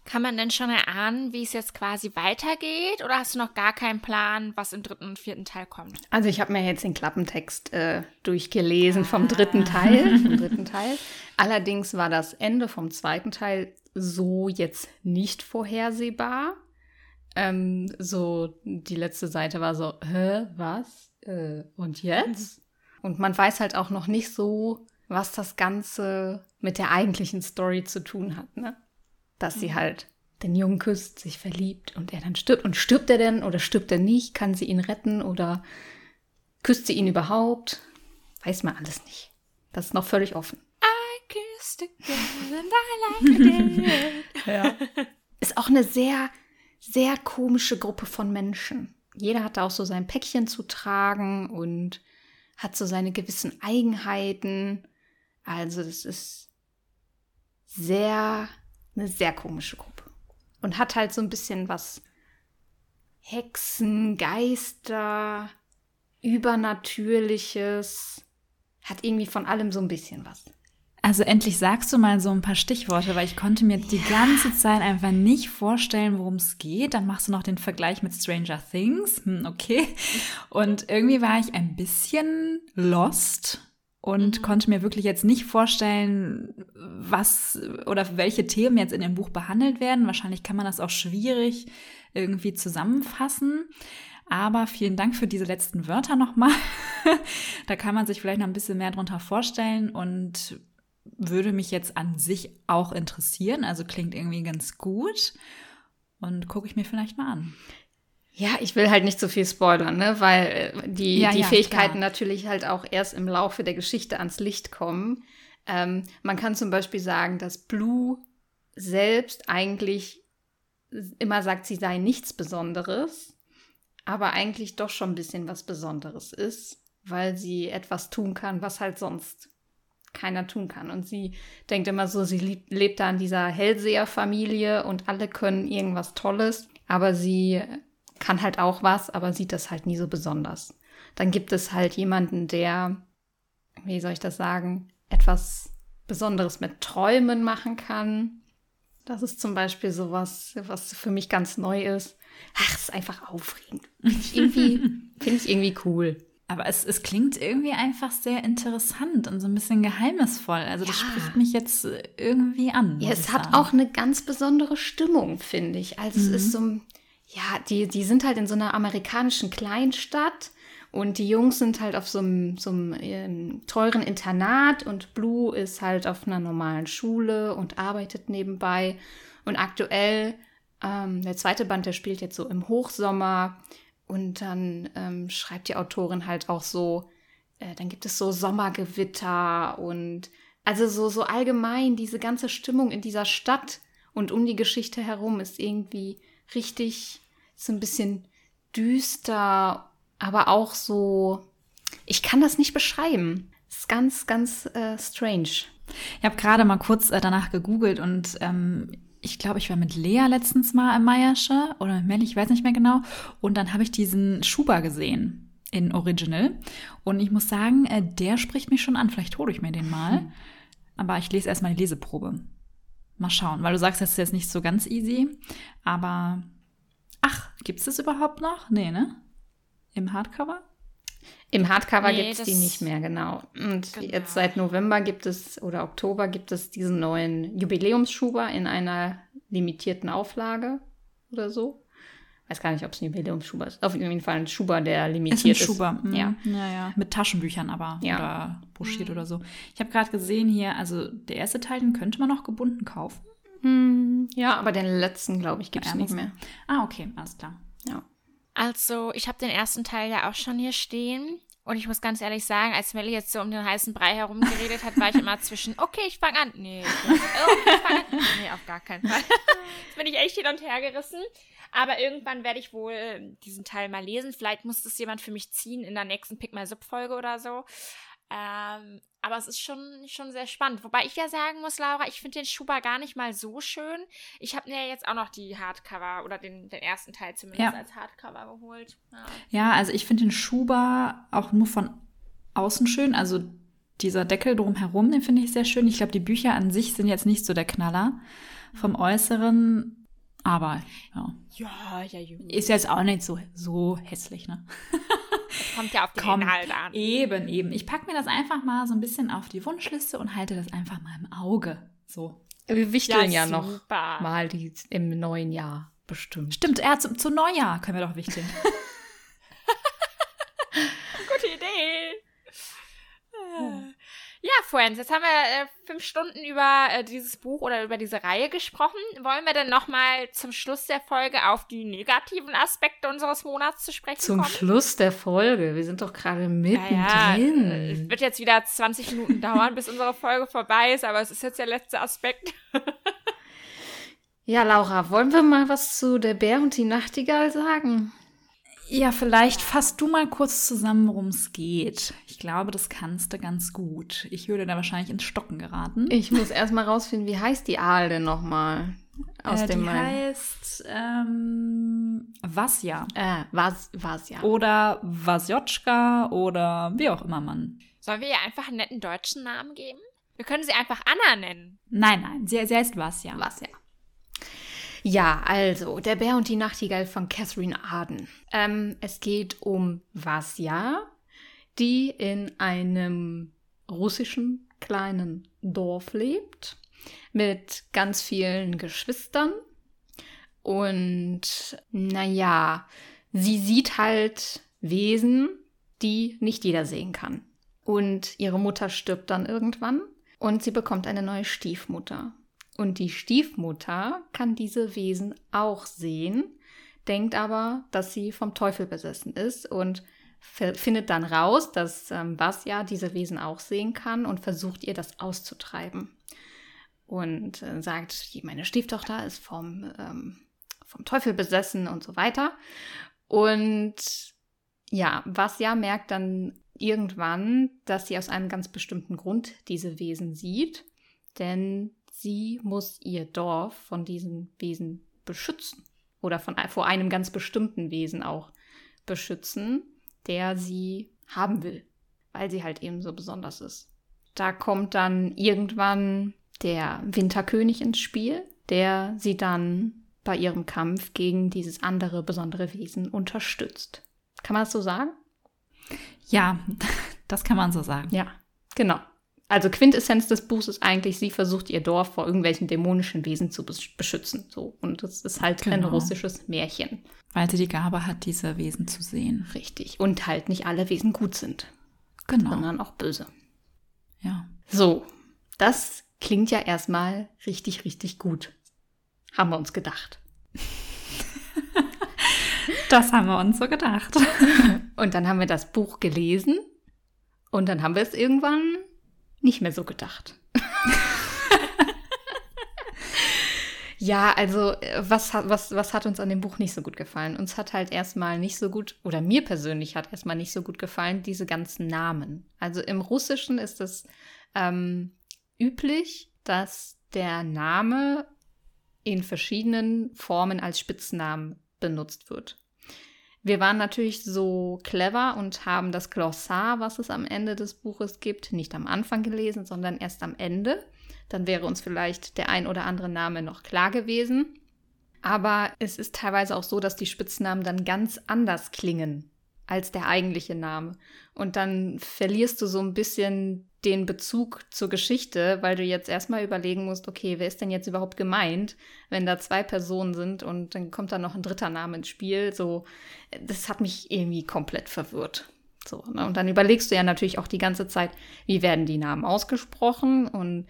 Kann man denn schon erahnen, wie es jetzt quasi weitergeht? Oder hast du noch gar keinen Plan, was im dritten und vierten Teil kommt? Also ich habe mir jetzt den Klappentext äh, durchgelesen ah. vom dritten Teil. vom dritten Teil. Allerdings war das Ende vom zweiten Teil so jetzt nicht vorhersehbar. Ähm, so die letzte Seite war so, hä, was? Äh, und jetzt? Und man weiß halt auch noch nicht so, was das Ganze mit der eigentlichen Story zu tun hat, ne? dass sie halt den Jungen küsst, sich verliebt und er dann stirbt. Und stirbt er denn oder stirbt er nicht? Kann sie ihn retten oder küsst sie ihn überhaupt? Weiß man alles nicht. Das ist noch völlig offen. I kissed a girl and I liked it. ja. Ist auch eine sehr, sehr komische Gruppe von Menschen. Jeder hat da auch so sein Päckchen zu tragen und hat so seine gewissen Eigenheiten. Also es ist sehr eine sehr komische Gruppe. Und hat halt so ein bisschen was Hexen, Geister, Übernatürliches. Hat irgendwie von allem so ein bisschen was. Also endlich sagst du mal so ein paar Stichworte, weil ich konnte mir die ganze Zeit einfach nicht vorstellen, worum es geht. Dann machst du noch den Vergleich mit Stranger Things. Hm, okay. Und irgendwie war ich ein bisschen lost und mhm. konnte mir wirklich jetzt nicht vorstellen, was oder welche Themen jetzt in dem Buch behandelt werden. Wahrscheinlich kann man das auch schwierig irgendwie zusammenfassen. Aber vielen Dank für diese letzten Wörter nochmal. da kann man sich vielleicht noch ein bisschen mehr drunter vorstellen und würde mich jetzt an sich auch interessieren. Also klingt irgendwie ganz gut. Und gucke ich mir vielleicht mal an. Ja, ich will halt nicht zu so viel spoilern, ne? weil äh, die, ja, die ja, Fähigkeiten klar. natürlich halt auch erst im Laufe der Geschichte ans Licht kommen. Ähm, man kann zum Beispiel sagen, dass Blue selbst eigentlich immer sagt, sie sei nichts Besonderes, aber eigentlich doch schon ein bisschen was Besonderes ist, weil sie etwas tun kann, was halt sonst keiner tun kann. Und sie denkt immer so, sie lebt da in dieser Hellseher-Familie und alle können irgendwas Tolles, aber sie kann halt auch was, aber sieht das halt nie so besonders. Dann gibt es halt jemanden, der, wie soll ich das sagen, etwas Besonderes mit Träumen machen kann. Das ist zum Beispiel sowas, was für mich ganz neu ist. Ach, es ist einfach aufregend. Finde ich irgendwie, finde ich irgendwie cool. Aber es, es klingt irgendwie einfach sehr interessant und so ein bisschen geheimnisvoll. Also das ja. spricht mich jetzt irgendwie an. Ja, es hat auch eine ganz besondere Stimmung, finde ich. Also mhm. es ist mhm. so, ja, die, die sind halt in so einer amerikanischen Kleinstadt und die Jungs sind halt auf so einem, so einem ähm, teuren Internat und Blue ist halt auf einer normalen Schule und arbeitet nebenbei. Und aktuell, ähm, der zweite Band, der spielt jetzt so im Hochsommer und dann ähm, schreibt die Autorin halt auch so, äh, dann gibt es so Sommergewitter und also so, so allgemein diese ganze Stimmung in dieser Stadt und um die Geschichte herum ist irgendwie richtig so ein bisschen düster, aber auch so, ich kann das nicht beschreiben. Es ist ganz, ganz äh, strange. Ich habe gerade mal kurz äh, danach gegoogelt und ähm, ich glaube, ich war mit Lea letztens mal im Meiersche oder mit Melli, ich weiß nicht mehr genau. Und dann habe ich diesen Schuber gesehen in Original. Und ich muss sagen, äh, der spricht mich schon an. Vielleicht hole ich mir den mal. Hm. Aber ich lese erstmal die Leseprobe. Mal schauen, weil du sagst, das ist jetzt nicht so ganz easy. Aber ach, gibt es das überhaupt noch? Nee, ne? Im Hardcover? Im Hardcover nee, gibt es die nicht mehr, genau. Und genau. jetzt seit November gibt es oder Oktober gibt es diesen neuen Jubiläumsschuber in einer limitierten Auflage oder so. Weiß gar nicht, ob es ein Jubiläumsschuber ist. Auf jeden Fall ein Schuber, der limitiert ist. Ein Schuber, ist. Ja. ja, ja. Mit Taschenbüchern aber ja. oder broschiert mhm. oder so. Ich habe gerade gesehen hier, also der erste Teil, den könnte man noch gebunden kaufen. Hm, ja, aber den letzten, glaube ich, gibt es nicht mehr. Ah, okay, alles klar. Ja. Also, ich habe den ersten Teil ja auch schon hier stehen. Und ich muss ganz ehrlich sagen, als Melly jetzt so um den heißen Brei herumgeredet hat, war ich immer zwischen, okay, ich fange an. Nee, okay, ich fang an. Nee, auf gar keinen Fall. Jetzt bin ich echt hin und her gerissen. Aber irgendwann werde ich wohl diesen Teil mal lesen. Vielleicht muss das jemand für mich ziehen in der nächsten Pick My Sub-Folge oder so. Ähm, aber es ist schon, schon sehr spannend. Wobei ich ja sagen muss, Laura, ich finde den Schuber gar nicht mal so schön. Ich habe mir ja jetzt auch noch die Hardcover oder den, den ersten Teil zumindest ja. als Hardcover geholt. Ja, ja also ich finde den Schuber auch nur von außen schön. Also dieser Deckel drumherum, den finde ich sehr schön. Ich glaube, die Bücher an sich sind jetzt nicht so der Knaller. Vom Äußeren aber ja. Ja, ja, ja. Ist jetzt auch nicht so, so hässlich, ne? Kommt ja auf den Kommt, Inhalt an. Eben, eben. Ich packe mir das einfach mal so ein bisschen auf die Wunschliste und halte das einfach mal im Auge. So. Wir wichteln ja, ja noch mal die, im neuen Jahr bestimmt. Stimmt, ja, zu, zu Neujahr können wir doch wichteln. Gute Idee. Ja, Friends, jetzt haben wir äh, fünf Stunden über äh, dieses Buch oder über diese Reihe gesprochen. Wollen wir denn nochmal zum Schluss der Folge auf die negativen Aspekte unseres Monats zu sprechen zum kommen? Zum Schluss der Folge? Wir sind doch gerade mittendrin. Ja, äh, es wird jetzt wieder 20 Minuten dauern, bis unsere Folge vorbei ist, aber es ist jetzt der letzte Aspekt. ja, Laura, wollen wir mal was zu der Bär und die Nachtigall sagen? Ja, vielleicht fasst du mal kurz zusammen, worum es geht. Ich glaube, das kannst du ganz gut. Ich würde da wahrscheinlich ins Stocken geraten. Ich muss erstmal rausfinden, wie heißt die Aal denn nochmal? Aus äh, dem die Main. heißt ähm, Vasja. Äh, Was, Vasja. Oder Vasjotschka oder wie auch immer man. Sollen wir ihr einfach einen netten deutschen Namen geben? Wir können sie einfach Anna nennen. Nein, nein, sie, sie heißt was, ja. Ja. Also Der Bär und die Nachtigall von Catherine Arden. Ähm, es geht um Vasja, die in einem russischen kleinen Dorf lebt mit ganz vielen Geschwistern. Und naja, sie sieht halt Wesen, die nicht jeder sehen kann. Und ihre Mutter stirbt dann irgendwann und sie bekommt eine neue Stiefmutter. Und die Stiefmutter kann diese Wesen auch sehen, denkt aber, dass sie vom Teufel besessen ist und findet dann raus, dass ähm, diese Wesen auch sehen kann und versucht ihr das auszutreiben. Und äh, sagt, meine Stieftochter ist vom, ähm, vom Teufel besessen und so weiter. Und ja, Vasya merkt dann irgendwann, dass sie aus einem ganz bestimmten Grund diese Wesen sieht, denn sie muss ihr Dorf von diesen Wesen beschützen oder von, vor einem ganz bestimmten Wesen auch beschützen, der sie haben will, weil sie halt eben so besonders ist. Da kommt dann irgendwann der Winterkönig ins Spiel, der sie dann bei ihrem Kampf gegen dieses andere besondere Wesen unterstützt. Kann man das so sagen? Ja, das kann man so sagen. Ja, genau. Also Quintessenz des Buchs ist eigentlich, sie versucht ihr Dorf vor irgendwelchen dämonischen Wesen zu beschützen. So. Und das ist halt genau. ein russisches Märchen. Weil sie die Gabe hat, diese Wesen zu sehen. Richtig. Und halt nicht alle Wesen gut sind. Genau. Sondern auch böse. Ja. So, das klingt ja erstmal richtig, richtig gut. Haben wir uns gedacht. das haben wir uns so gedacht. Und dann haben wir das Buch gelesen und dann haben wir es irgendwann nicht mehr so gedacht. ja, also was hat, was, was hat uns an dem Buch nicht so gut gefallen? Uns hat halt erstmal nicht so gut, oder mir persönlich hat erstmal nicht so gut gefallen, diese ganzen Namen. Also im Russischen ist es ähm, üblich, dass der Name in verschiedenen Formen als Spitznamen benutzt wird. Wir waren natürlich so clever und haben das Glossar, was es am Ende des Buches gibt, nicht am Anfang gelesen, sondern erst am Ende. Dann wäre uns vielleicht der ein oder andere Name noch klar gewesen. Aber es ist teilweise auch so, dass die Spitznamen dann ganz anders klingen als der eigentliche Name. Und dann verlierst du so ein bisschen den Bezug zur Geschichte, weil du jetzt erstmal überlegen musst, okay, wer ist denn jetzt überhaupt gemeint, wenn da zwei Personen sind und dann kommt da noch ein dritter Name ins Spiel. So, das hat mich irgendwie komplett verwirrt. So, ne? Und dann überlegst du ja natürlich auch die ganze Zeit, wie werden die Namen ausgesprochen und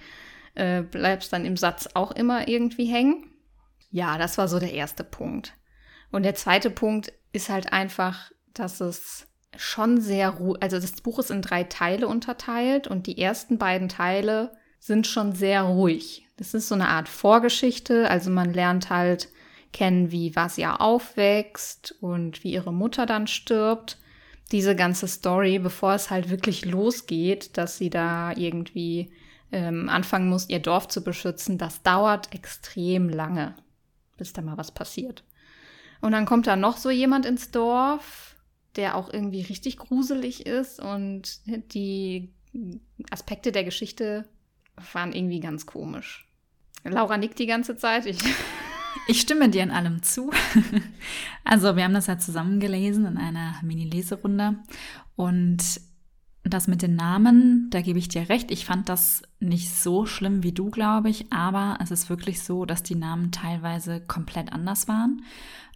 äh, bleibst dann im Satz auch immer irgendwie hängen. Ja, das war so der erste Punkt. Und der zweite Punkt ist halt einfach, dass es schon sehr ruhig, also das Buch ist in drei Teile unterteilt und die ersten beiden Teile sind schon sehr ruhig. Das ist so eine Art Vorgeschichte, also man lernt halt kennen, wie Vasya aufwächst und wie ihre Mutter dann stirbt. Diese ganze Story, bevor es halt wirklich losgeht, dass sie da irgendwie ähm, anfangen muss, ihr Dorf zu beschützen, das dauert extrem lange, bis da mal was passiert. Und dann kommt da noch so jemand ins Dorf, der auch irgendwie richtig gruselig ist und die Aspekte der Geschichte waren irgendwie ganz komisch. Laura nickt die ganze Zeit. Ich, ich stimme dir in allem zu. Also, wir haben das ja zusammen gelesen in einer Mini-Leserunde. Und das mit den Namen, da gebe ich dir recht. Ich fand das nicht so schlimm wie du, glaube ich. Aber es ist wirklich so, dass die Namen teilweise komplett anders waren.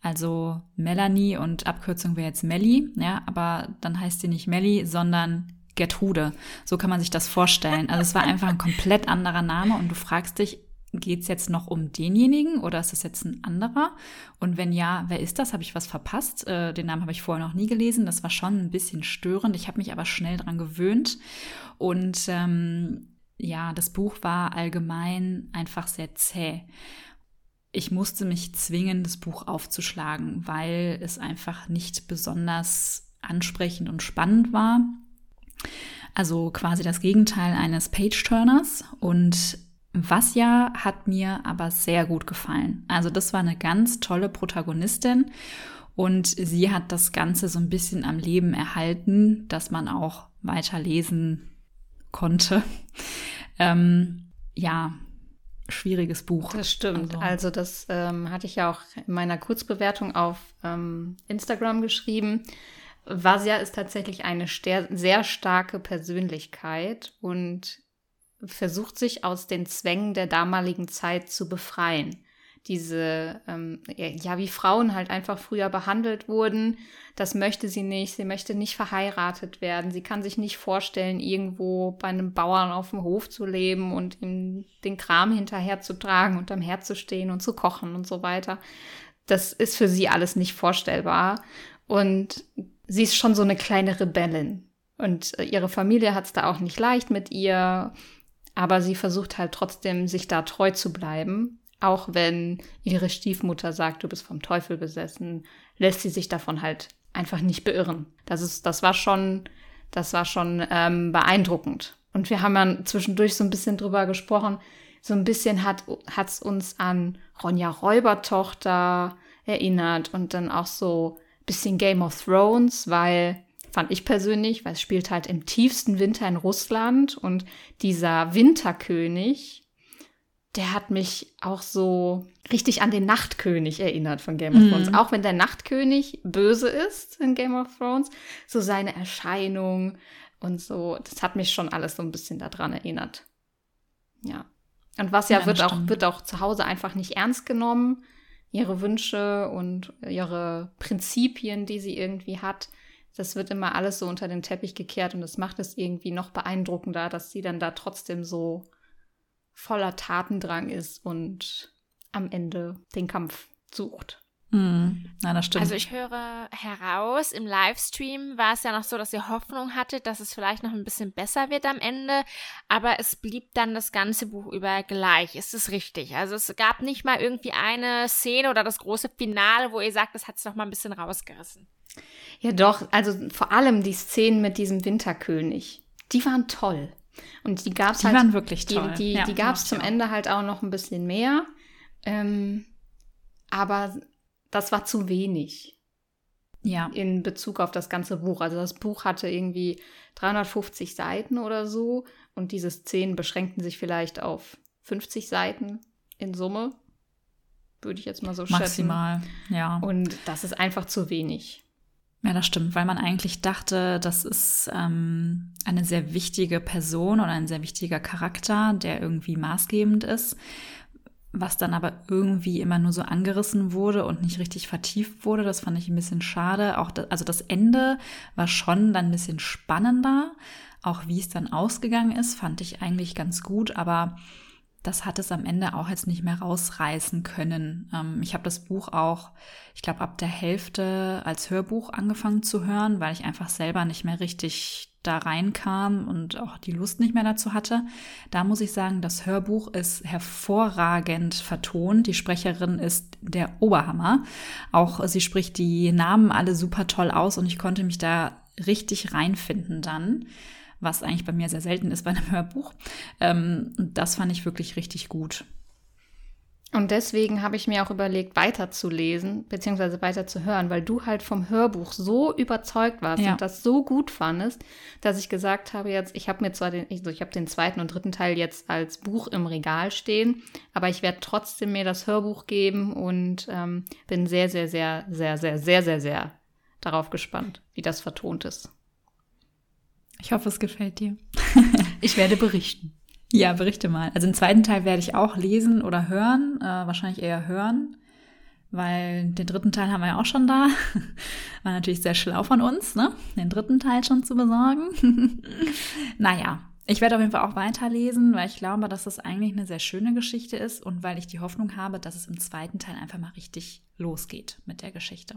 Also Melanie und Abkürzung wäre jetzt Melli, ja, aber dann heißt sie nicht Melli, sondern Gertrude. So kann man sich das vorstellen. Also es war einfach ein komplett anderer Name und du fragst dich, geht es jetzt noch um denjenigen oder ist es jetzt ein anderer? Und wenn ja, wer ist das? Habe ich was verpasst? Äh, den Namen habe ich vorher noch nie gelesen. Das war schon ein bisschen störend. Ich habe mich aber schnell dran gewöhnt. Und ähm, ja, das Buch war allgemein einfach sehr zäh ich musste mich zwingen, das Buch aufzuschlagen, weil es einfach nicht besonders ansprechend und spannend war. Also quasi das Gegenteil eines Page-Turners. Und was ja hat mir aber sehr gut gefallen. Also das war eine ganz tolle Protagonistin und sie hat das Ganze so ein bisschen am Leben erhalten, dass man auch weiterlesen konnte. Ähm, ja, schwieriges Buch. Das stimmt. Also, also das ähm, hatte ich ja auch in meiner Kurzbewertung auf ähm, Instagram geschrieben. Vasia ist tatsächlich eine sehr starke Persönlichkeit und versucht sich aus den Zwängen der damaligen Zeit zu befreien. Diese, ähm, ja, wie Frauen halt einfach früher behandelt wurden, das möchte sie nicht. Sie möchte nicht verheiratet werden. Sie kann sich nicht vorstellen, irgendwo bei einem Bauern auf dem Hof zu leben und ihm den Kram hinterherzutragen und am Herd zu stehen und zu kochen und so weiter. Das ist für sie alles nicht vorstellbar. Und sie ist schon so eine kleine Rebellin. Und äh, ihre Familie hat es da auch nicht leicht mit ihr. Aber sie versucht halt trotzdem, sich da treu zu bleiben. Auch wenn ihre Stiefmutter sagt, du bist vom Teufel besessen, lässt sie sich davon halt einfach nicht beirren. Das ist, das war schon, das war schon ähm, beeindruckend. Und wir haben ja zwischendurch so ein bisschen drüber gesprochen. So ein bisschen hat es uns an Ronja Räubertochter erinnert und dann auch so ein bisschen Game of Thrones, weil fand ich persönlich, weil es spielt halt im tiefsten Winter in Russland und dieser Winterkönig, der hat mich auch so richtig an den Nachtkönig erinnert von Game of mhm. Thrones. Auch wenn der Nachtkönig böse ist in Game of Thrones, so seine Erscheinung und so, das hat mich schon alles so ein bisschen daran erinnert. Ja. Und was ja, ja wird, auch, wird auch zu Hause einfach nicht ernst genommen. Ihre Wünsche und ihre Prinzipien, die sie irgendwie hat, das wird immer alles so unter den Teppich gekehrt und das macht es irgendwie noch beeindruckender, dass sie dann da trotzdem so voller Tatendrang ist und am Ende den Kampf sucht. Mhm. Ja, das stimmt. Also ich höre heraus, im Livestream war es ja noch so, dass ihr Hoffnung hattet, dass es vielleicht noch ein bisschen besser wird am Ende, aber es blieb dann das ganze Buch über gleich. Ist es richtig? Also es gab nicht mal irgendwie eine Szene oder das große Finale, wo ihr sagt, das hat es noch mal ein bisschen rausgerissen. Ja, doch. Also vor allem die Szenen mit diesem Winterkönig. Die waren toll. Und die gab es halt. Die waren wirklich toll. Die, die, ja, die gab es zum Ende halt auch noch ein bisschen mehr. Ähm, aber das war zu wenig. Ja. In Bezug auf das ganze Buch. Also das Buch hatte irgendwie 350 Seiten oder so. Und diese Szenen beschränkten sich vielleicht auf 50 Seiten in Summe. Würde ich jetzt mal so schätzen. Maximal, ja. Und das ist einfach zu wenig. Ja, das stimmt, weil man eigentlich dachte, das ist ähm, eine sehr wichtige Person oder ein sehr wichtiger Charakter, der irgendwie maßgebend ist, was dann aber irgendwie immer nur so angerissen wurde und nicht richtig vertieft wurde. Das fand ich ein bisschen schade. Auch das, also das Ende war schon dann ein bisschen spannender. Auch wie es dann ausgegangen ist, fand ich eigentlich ganz gut, aber das hat es am Ende auch jetzt nicht mehr rausreißen können. Ähm, ich habe das Buch auch, ich glaube, ab der Hälfte als Hörbuch angefangen zu hören, weil ich einfach selber nicht mehr richtig da reinkam und auch die Lust nicht mehr dazu hatte. Da muss ich sagen, das Hörbuch ist hervorragend vertont. Die Sprecherin ist der Oberhammer. Auch sie spricht die Namen alle super toll aus und ich konnte mich da richtig reinfinden dann was eigentlich bei mir sehr selten ist bei einem Hörbuch. Ähm, das fand ich wirklich richtig gut. Und deswegen habe ich mir auch überlegt, weiterzulesen, beziehungsweise weiterzuhören, weil du halt vom Hörbuch so überzeugt warst ja. und das so gut fandest, dass ich gesagt habe jetzt, ich habe mir zwar den, also ich habe den zweiten und dritten Teil jetzt als Buch im Regal stehen, aber ich werde trotzdem mir das Hörbuch geben und ähm, bin sehr, sehr, sehr, sehr, sehr, sehr, sehr, sehr darauf gespannt, wie das vertont ist. Ich hoffe, es gefällt dir. ich werde berichten. Ja, berichte mal. Also den zweiten Teil werde ich auch lesen oder hören, äh, wahrscheinlich eher hören, weil den dritten Teil haben wir ja auch schon da. War natürlich sehr schlau von uns, ne? Den dritten Teil schon zu besorgen. naja, ich werde auf jeden Fall auch weiterlesen, weil ich glaube, dass das eigentlich eine sehr schöne Geschichte ist und weil ich die Hoffnung habe, dass es im zweiten Teil einfach mal richtig losgeht mit der Geschichte.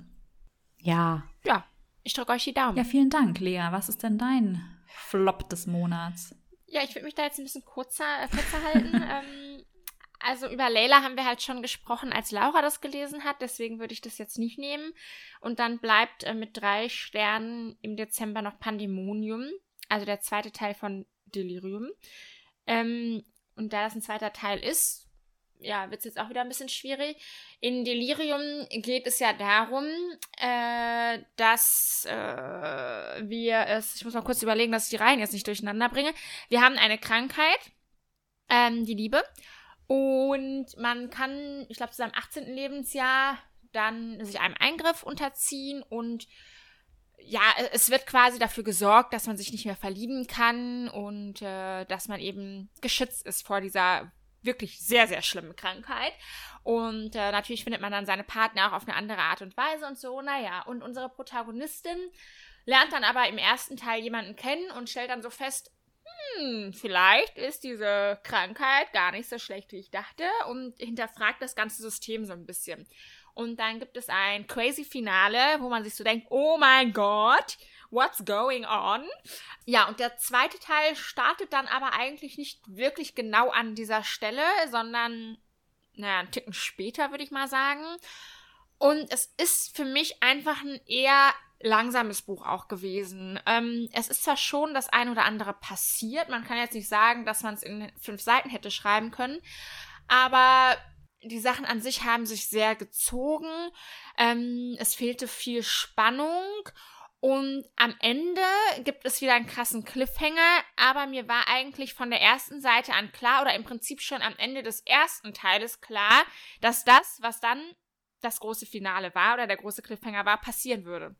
Ja. Ja, ich drücke euch die Daumen. Ja, vielen Dank, Lea. Was ist denn dein Flop des Monats? Ja, ich würde mich da jetzt ein bisschen kurzer, äh, kürzer halten. ähm, also über Layla haben wir halt schon gesprochen, als Laura das gelesen hat. Deswegen würde ich das jetzt nicht nehmen. Und dann bleibt äh, mit drei Sternen im Dezember noch Pandemonium. Also der zweite Teil von Delirium. Ähm, und da das ein zweiter Teil ist, ja, wird es jetzt auch wieder ein bisschen schwierig. In Delirium geht es ja darum, äh, dass äh, wir es, ich muss mal kurz überlegen, dass ich die Reihen jetzt nicht durcheinander bringe. Wir haben eine Krankheit ähm, die Liebe. Und man kann, ich glaube, zu seinem 18. Lebensjahr dann sich einem Eingriff unterziehen und ja, es wird quasi dafür gesorgt, dass man sich nicht mehr verlieben kann und äh, dass man eben geschützt ist vor dieser wirklich sehr, sehr schlimmen Krankheit. Und äh, natürlich findet man dann seine Partner auch auf eine andere Art und Weise und so. Naja, und unsere Protagonistin lernt dann aber im ersten Teil jemanden kennen und stellt dann so fest, hm, vielleicht ist diese Krankheit gar nicht so schlecht, wie ich dachte und hinterfragt das ganze System so ein bisschen. Und dann gibt es ein crazy Finale, wo man sich so denkt, oh mein Gott, what's going on? Ja, und der zweite Teil startet dann aber eigentlich nicht wirklich genau an dieser Stelle, sondern, naja, einen Ticken später, würde ich mal sagen. Und es ist für mich einfach ein eher langsames Buch auch gewesen. Ähm, es ist zwar schon das ein oder andere passiert, man kann jetzt nicht sagen, dass man es in fünf Seiten hätte schreiben können, aber die Sachen an sich haben sich sehr gezogen. Ähm, es fehlte viel Spannung. Und am Ende gibt es wieder einen krassen Cliffhanger, aber mir war eigentlich von der ersten Seite an klar oder im Prinzip schon am Ende des ersten Teiles klar, dass das, was dann das große Finale war oder der große Cliffhanger war, passieren würde.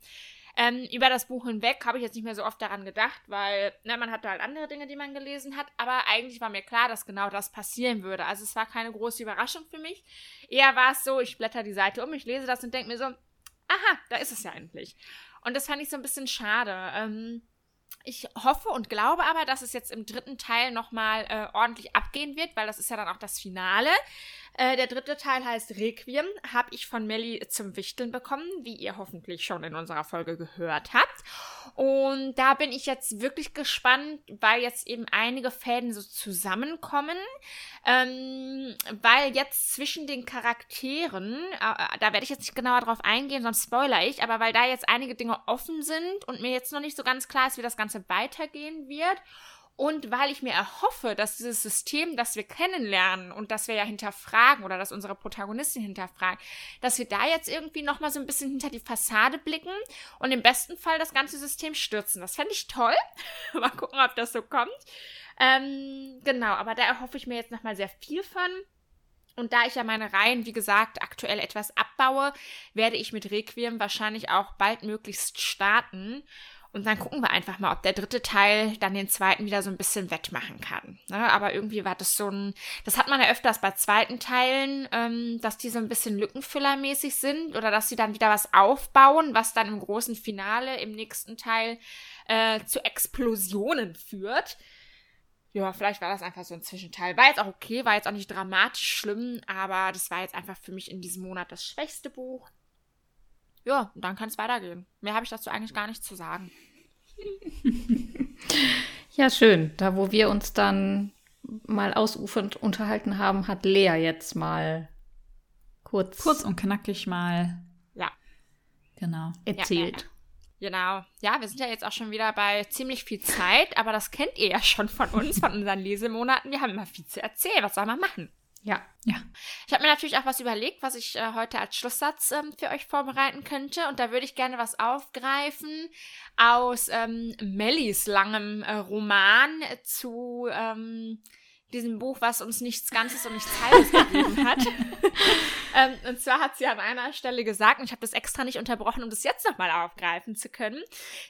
Ähm, über das Buch hinweg habe ich jetzt nicht mehr so oft daran gedacht, weil ne, man hatte halt andere Dinge, die man gelesen hat, aber eigentlich war mir klar, dass genau das passieren würde. Also es war keine große Überraschung für mich. Eher war es so, ich blätter die Seite um, ich lese das und denke mir so, aha, da ist es ja endlich. Und das fand ich so ein bisschen schade. Ähm, ich hoffe und glaube aber, dass es jetzt im dritten Teil nochmal äh, ordentlich abgehen wird, weil das ist ja dann auch das Finale. Äh, der dritte Teil heißt Requiem, habe ich von Melly zum Wichteln bekommen, wie ihr hoffentlich schon in unserer Folge gehört habt. Und da bin ich jetzt wirklich gespannt, weil jetzt eben einige Fäden so zusammenkommen. Ähm, weil jetzt zwischen den Charakteren, äh, da werde ich jetzt nicht genauer drauf eingehen, sonst spoiler ich, aber weil da jetzt einige Dinge offen sind und mir jetzt noch nicht so ganz klar ist, wie das Ganze weitergehen wird und weil ich mir erhoffe, dass dieses System, das wir kennenlernen und das wir ja hinterfragen oder dass unsere Protagonistin hinterfragen, dass wir da jetzt irgendwie nochmal so ein bisschen hinter die Fassade blicken und im besten Fall das ganze System stürzen. Das fände ich toll. mal gucken, ob das so kommt. Ähm, genau, aber da erhoffe ich mir jetzt nochmal sehr viel von. Und da ich ja meine Reihen, wie gesagt, aktuell etwas abbaue, werde ich mit Requiem wahrscheinlich auch baldmöglichst starten. Und dann gucken wir einfach mal, ob der dritte Teil dann den zweiten wieder so ein bisschen wettmachen kann. Ne? Aber irgendwie war das so ein, das hat man ja öfters bei zweiten Teilen, ähm, dass die so ein bisschen lückenfüllermäßig sind oder dass sie dann wieder was aufbauen, was dann im großen Finale im nächsten Teil äh, zu Explosionen führt. Ja, vielleicht war das einfach so ein Zwischenteil. War jetzt auch okay, war jetzt auch nicht dramatisch schlimm, aber das war jetzt einfach für mich in diesem Monat das schwächste Buch. Ja, und dann kann es weitergehen. Mehr habe ich dazu eigentlich gar nicht zu sagen. ja, schön. Da, wo wir uns dann mal ausufernd unterhalten haben, hat Lea jetzt mal kurz, kurz und knackig mal ja. genau erzählt. Ja, ja, Genau. Ja, wir sind ja jetzt auch schon wieder bei ziemlich viel Zeit, aber das kennt ihr ja schon von uns, von unseren Lesemonaten. Wir haben immer viel zu erzählen. Was soll man machen? Ja. Ja. Ich habe mir natürlich auch was überlegt, was ich äh, heute als Schlusssatz ähm, für euch vorbereiten könnte. Und da würde ich gerne was aufgreifen aus ähm, Mellys langem äh, Roman zu ähm, diesem Buch, was uns nichts Ganzes und nichts Halbes gegeben hat. ähm, und zwar hat sie an einer Stelle gesagt, und ich habe das extra nicht unterbrochen, um das jetzt nochmal aufgreifen zu können.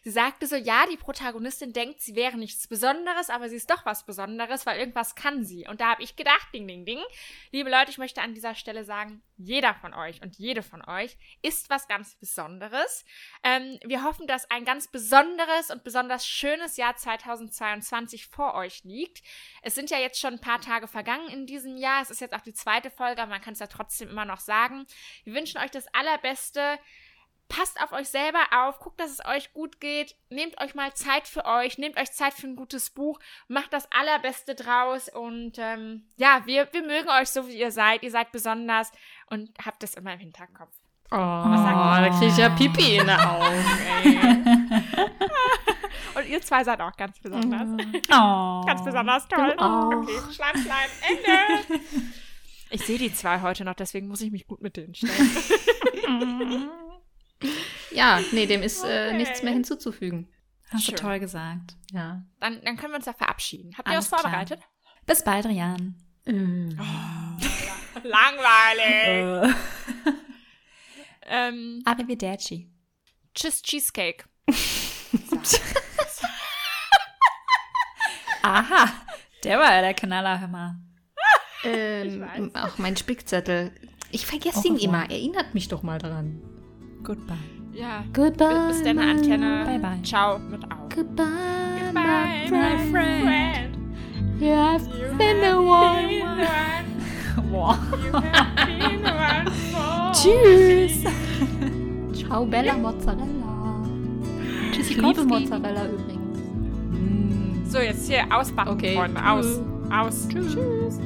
Sie sagte so, ja, die Protagonistin denkt, sie wäre nichts Besonderes, aber sie ist doch was Besonderes, weil irgendwas kann sie. Und da habe ich gedacht, ding, ding, ding. Liebe Leute, ich möchte an dieser Stelle sagen, jeder von euch und jede von euch ist was ganz Besonderes. Ähm, wir hoffen, dass ein ganz besonderes und besonders schönes Jahr 2022 vor euch liegt. Es sind ja jetzt schon ein paar Tage vergangen in diesem Jahr. Es ist jetzt auch die zweite Folge, aber man kann es ja trotzdem immer noch sagen. Wir wünschen euch das Allerbeste. Passt auf euch selber auf, guckt, dass es euch gut geht, nehmt euch mal Zeit für euch, nehmt euch Zeit für ein gutes Buch, macht das Allerbeste draus und ähm, ja, wir, wir mögen euch so, wie ihr seid. Ihr seid besonders und habt das immer im Hinterkopf. Oh, da kriege ich ja Pipi in den Augen, ey. Und ihr zwei seid auch ganz besonders. Oh. ganz besonders toll. Okay, Schleim, Schleim, Ende. Ich sehe die zwei heute noch, deswegen muss ich mich gut mit denen stellen. ja, nee, dem ist okay. äh, nichts mehr hinzuzufügen. Hast Schön. du toll gesagt. Ja. Dann, dann können wir uns ja verabschieden. Habt ihr was vorbereitet? Bis bald, Rian. Langweilig. ähm, Arrivederci. tschüss, Cheesecake. Aha, der war ja der Knaller, hör mal. Ähm, auch mein Spickzettel. Ich vergesse Au ihn immer. Erinnert mich doch mal dran. Goodbye. Ja. Goodbye. Bis dann, Antenne. Bye, bye. Ciao mit Au. Goodbye, Bye, my friend. You have You been the have one. been one. Wow. You have been one for Tschüss. Ciao, Bella Mozzarella. Ich liebe. Mozzarella übrigens. So, jetzt hier ausbacken, Okay, Freunde. Aus. Aus. Tschüss.